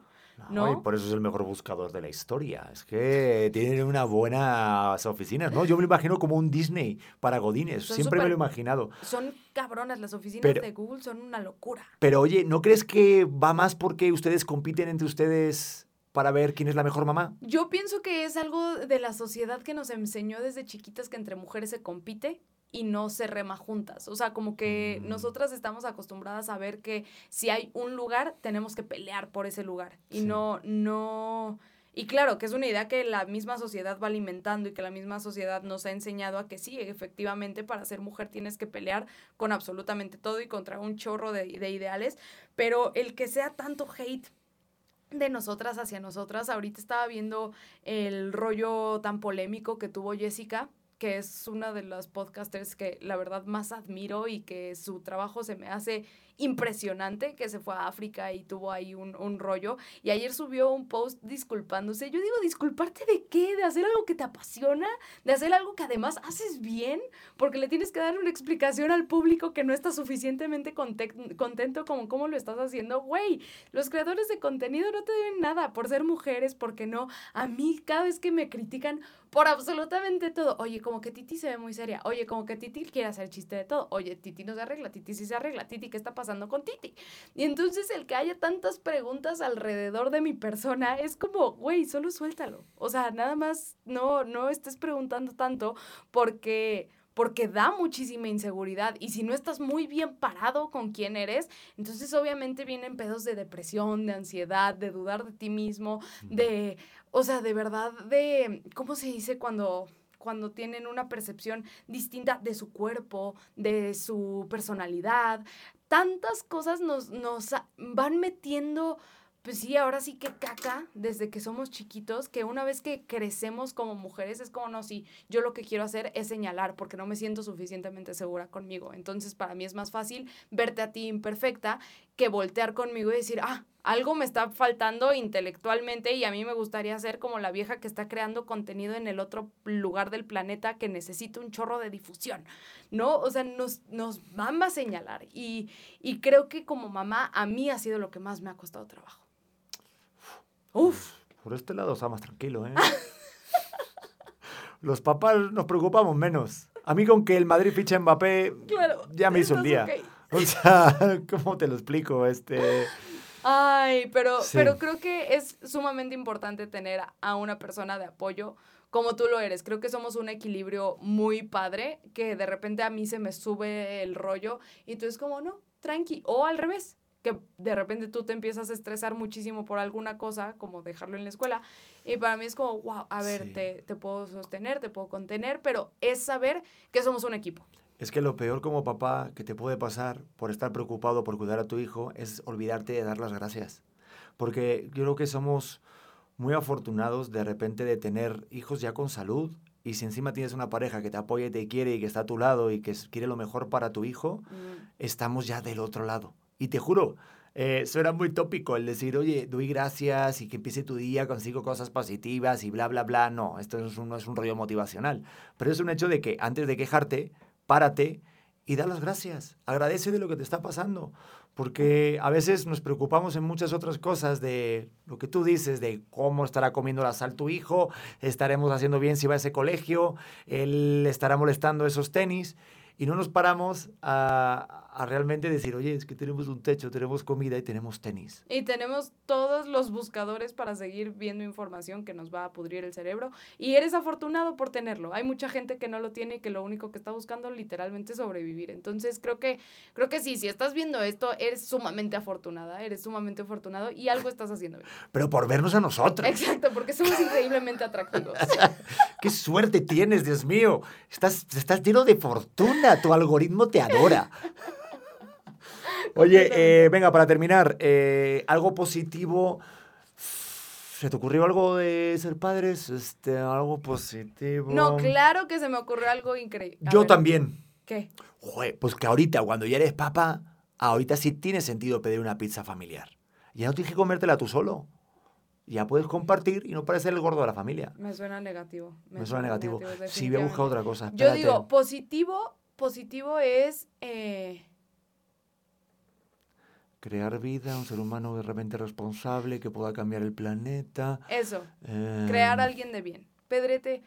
Speaker 4: ¿no?
Speaker 3: y por eso es el mejor buscador de la historia. Es que tienen una buenas oficinas, ¿no? Yo me lo imagino como un Disney para Godines. Siempre me lo he imaginado.
Speaker 4: Son cabronas, las oficinas de Google son una locura.
Speaker 3: Pero oye, ¿no crees que va más porque ustedes compiten entre ustedes? Para ver quién es la mejor mamá?
Speaker 4: Yo pienso que es algo de la sociedad que nos enseñó desde chiquitas que entre mujeres se compite y no se rema juntas. O sea, como que mm. nosotras estamos acostumbradas a ver que si hay un lugar, tenemos que pelear por ese lugar. Y no, no. Y claro, que es una idea que la misma sociedad va alimentando y que la misma sociedad nos ha enseñado a que sí, efectivamente, para ser mujer tienes que pelear con absolutamente todo y contra un chorro de, de ideales. Pero el que sea tanto hate de nosotras hacia nosotras. Ahorita estaba viendo el rollo tan polémico que tuvo Jessica, que es una de las podcasters que la verdad más admiro y que su trabajo se me hace impresionante que se fue a África y tuvo ahí un, un, rollo. Y ayer subió un post disculpándose. Yo digo, ¿disculparte de qué? ¿De hacer algo que te apasiona? ¿De hacer algo que además haces bien? Porque le tienes que dar una explicación al público que no está suficientemente contento como cómo lo estás haciendo. Güey, los creadores de contenido no te deben nada por ser mujeres, porque no. A mí cada vez que me critican por absolutamente todo. Oye, como que Titi se ve muy seria. Oye, como que Titi quiere hacer chiste de todo. Oye, Titi no se arregla. Titi sí se arregla. Titi, ¿qué está pasando? con Titi. Y entonces el que haya tantas preguntas alrededor de mi persona es como, güey, solo suéltalo. O sea, nada más no, no estés preguntando tanto porque porque da muchísima inseguridad y si no estás muy bien parado con quién eres, entonces obviamente vienen pedos de depresión, de ansiedad, de dudar de ti mismo, de, o sea, de verdad, de, ¿cómo se dice cuando cuando tienen una percepción distinta de su cuerpo, de su personalidad, tantas cosas nos, nos van metiendo, pues sí, ahora sí que caca desde que somos chiquitos, que una vez que crecemos como mujeres es como, no, sí, yo lo que quiero hacer es señalar porque no me siento suficientemente segura conmigo. Entonces, para mí es más fácil verte a ti imperfecta que voltear conmigo y decir, ah, algo me está faltando intelectualmente y a mí me gustaría ser como la vieja que está creando contenido en el otro lugar del planeta que necesita un chorro de difusión, ¿no? O sea, nos, nos van a señalar y, y creo que como mamá a mí ha sido lo que más me ha costado trabajo.
Speaker 3: Uf. Por este lado está más tranquilo, ¿eh? Los papás nos preocupamos menos. A mí con que el Madrid ficha Mbappé ya me hizo un día. O sea, ¿cómo te lo explico? Este...
Speaker 4: Ay, pero, pero creo que es sumamente importante tener a una persona de apoyo como tú lo eres. Creo que somos un equilibrio muy padre, que de repente a mí se me sube el rollo y tú es como, no, tranqui. O al revés, que de repente tú te empiezas a estresar muchísimo por alguna cosa, como dejarlo en la escuela. Y para mí es como, wow, a ver, te, te puedo sostener, te puedo contener, pero es saber que somos un equipo.
Speaker 3: Es que lo peor como papá que te puede pasar por estar preocupado por cuidar a tu hijo es olvidarte de dar las gracias. Porque yo creo que somos muy afortunados de repente de tener hijos ya con salud y si encima tienes una pareja que te apoya y te quiere y que está a tu lado y que quiere lo mejor para tu hijo, mm. estamos ya del otro lado. Y te juro, eh, suena muy tópico el decir, oye, doy gracias y que empiece tu día, consigo cosas positivas y bla, bla, bla. No, esto es un, no es un rollo motivacional. Pero es un hecho de que antes de quejarte, párate y da las gracias. Agradece de lo que te está pasando. Porque a veces nos preocupamos en muchas otras cosas de lo que tú dices, de cómo estará comiendo la sal tu hijo, estaremos haciendo bien si va a ese colegio, él estará molestando esos tenis. y no nos paramos a, a realmente decir, oye, es que tenemos un techo, tenemos comida y tenemos tenis.
Speaker 4: Y tenemos todos los buscadores para seguir viendo información que nos va a pudrir el cerebro. Y eres afortunado por tenerlo. Hay mucha gente que no lo tiene y que lo único que está buscando literalmente es sobrevivir. Entonces creo que, creo que sí, si estás viendo esto, eres sumamente afortunada, eres sumamente afortunado y algo estás haciendo bien.
Speaker 3: Pero por vernos a nosotros.
Speaker 4: Exacto, porque somos increíblemente atractivos.
Speaker 3: ¡Qué suerte tienes, Dios mío! Estás, estás lleno de fortuna, tu algoritmo te adora. Oye, eh, venga, para terminar, eh, algo positivo. ¿Se te ocurrió algo de ser padres? Este, algo positivo.
Speaker 4: No, claro que se me ocurrió algo increíble.
Speaker 3: Yo
Speaker 4: ver,
Speaker 3: también.
Speaker 4: ¿Qué?
Speaker 3: Joder, pues que ahorita, cuando ya eres papá, ahorita sí tiene sentido pedir una pizza familiar. Ya no tienes que comértela tú solo. Ya puedes compartir y no parecer el gordo de la familia.
Speaker 4: Me suena negativo.
Speaker 3: Me suena negativo. Sí, voy a buscar otra cosa.
Speaker 4: Yo digo, positivo, positivo es eh,
Speaker 3: Crear vida, un ser humano de repente responsable que pueda cambiar el planeta.
Speaker 4: eso,
Speaker 3: eh,
Speaker 4: crear a alguien de bien. Pedrete,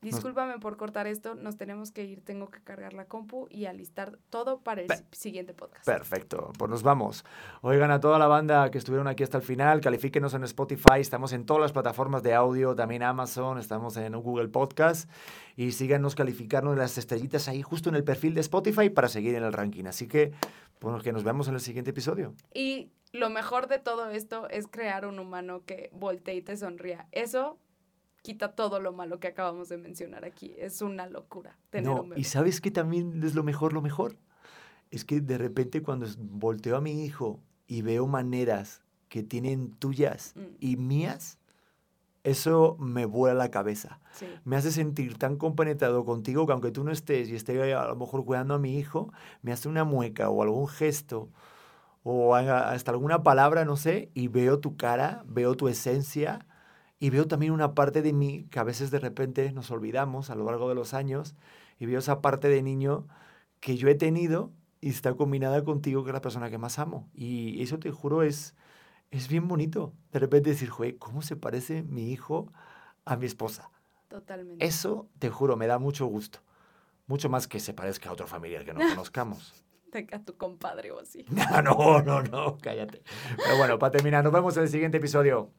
Speaker 4: discúlpame por cortar esto, nos tenemos que ir, tengo que cargar la compu y alistar todo para el siguiente podcast.
Speaker 3: Perfecto, pues nos vamos. Oigan a toda la banda que estuvieron aquí hasta el final, califíquenos en Spotify, estamos en todas las plataformas de audio, también Amazon, estamos en Google Podcast y síganos calificarnos las estrellitas ahí justo en el perfil de Spotify para seguir en el ranking. Así que, pues que nos vemos en el siguiente episodio.
Speaker 4: Y lo mejor de todo esto es crear un humano que voltee y te sonría. Eso quita todo lo malo que acabamos de mencionar aquí. Es una locura tener
Speaker 3: No,
Speaker 4: un bebé.
Speaker 3: y sabes que también es lo mejor, lo mejor. Es que de repente cuando volteo a mi hijo y veo maneras que tienen tuyas
Speaker 4: Mm.
Speaker 3: y mías, eso me vuela la cabeza.
Speaker 4: Sí.
Speaker 3: Me hace sentir tan compenetrado contigo que aunque tú no estés y esté a lo mejor cuidando a mi hijo, me hace una mueca o algún gesto o hasta alguna palabra, no sé, y veo tu cara, veo tu esencia y veo también una parte de mí que a veces de repente nos olvidamos a lo largo de los años y veo esa parte de niño que yo he tenido y está combinada contigo, que es la persona que más amo. Y eso te juro es, es bien bonito. De repente decir, joder, ¿cómo se parece mi hijo a mi esposa?
Speaker 4: Totalmente.
Speaker 3: Eso, te juro, me da mucho gusto. Mucho más que se parezca a otro familiar que no conozcamos.
Speaker 4: Tenga tu compadre o así.
Speaker 3: No, no, no, no, cállate. Pero bueno, para terminar, nos vemos en el siguiente episodio.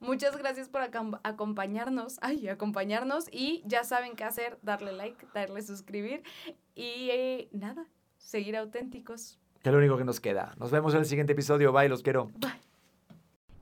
Speaker 4: Muchas gracias por acom- acompañarnos. Ay, acompañarnos. Y ya saben qué hacer: darle like, darle suscribir. Y eh, nada, seguir auténticos.
Speaker 3: Que es lo único que nos queda. Nos vemos en el siguiente episodio. Bye, los quiero.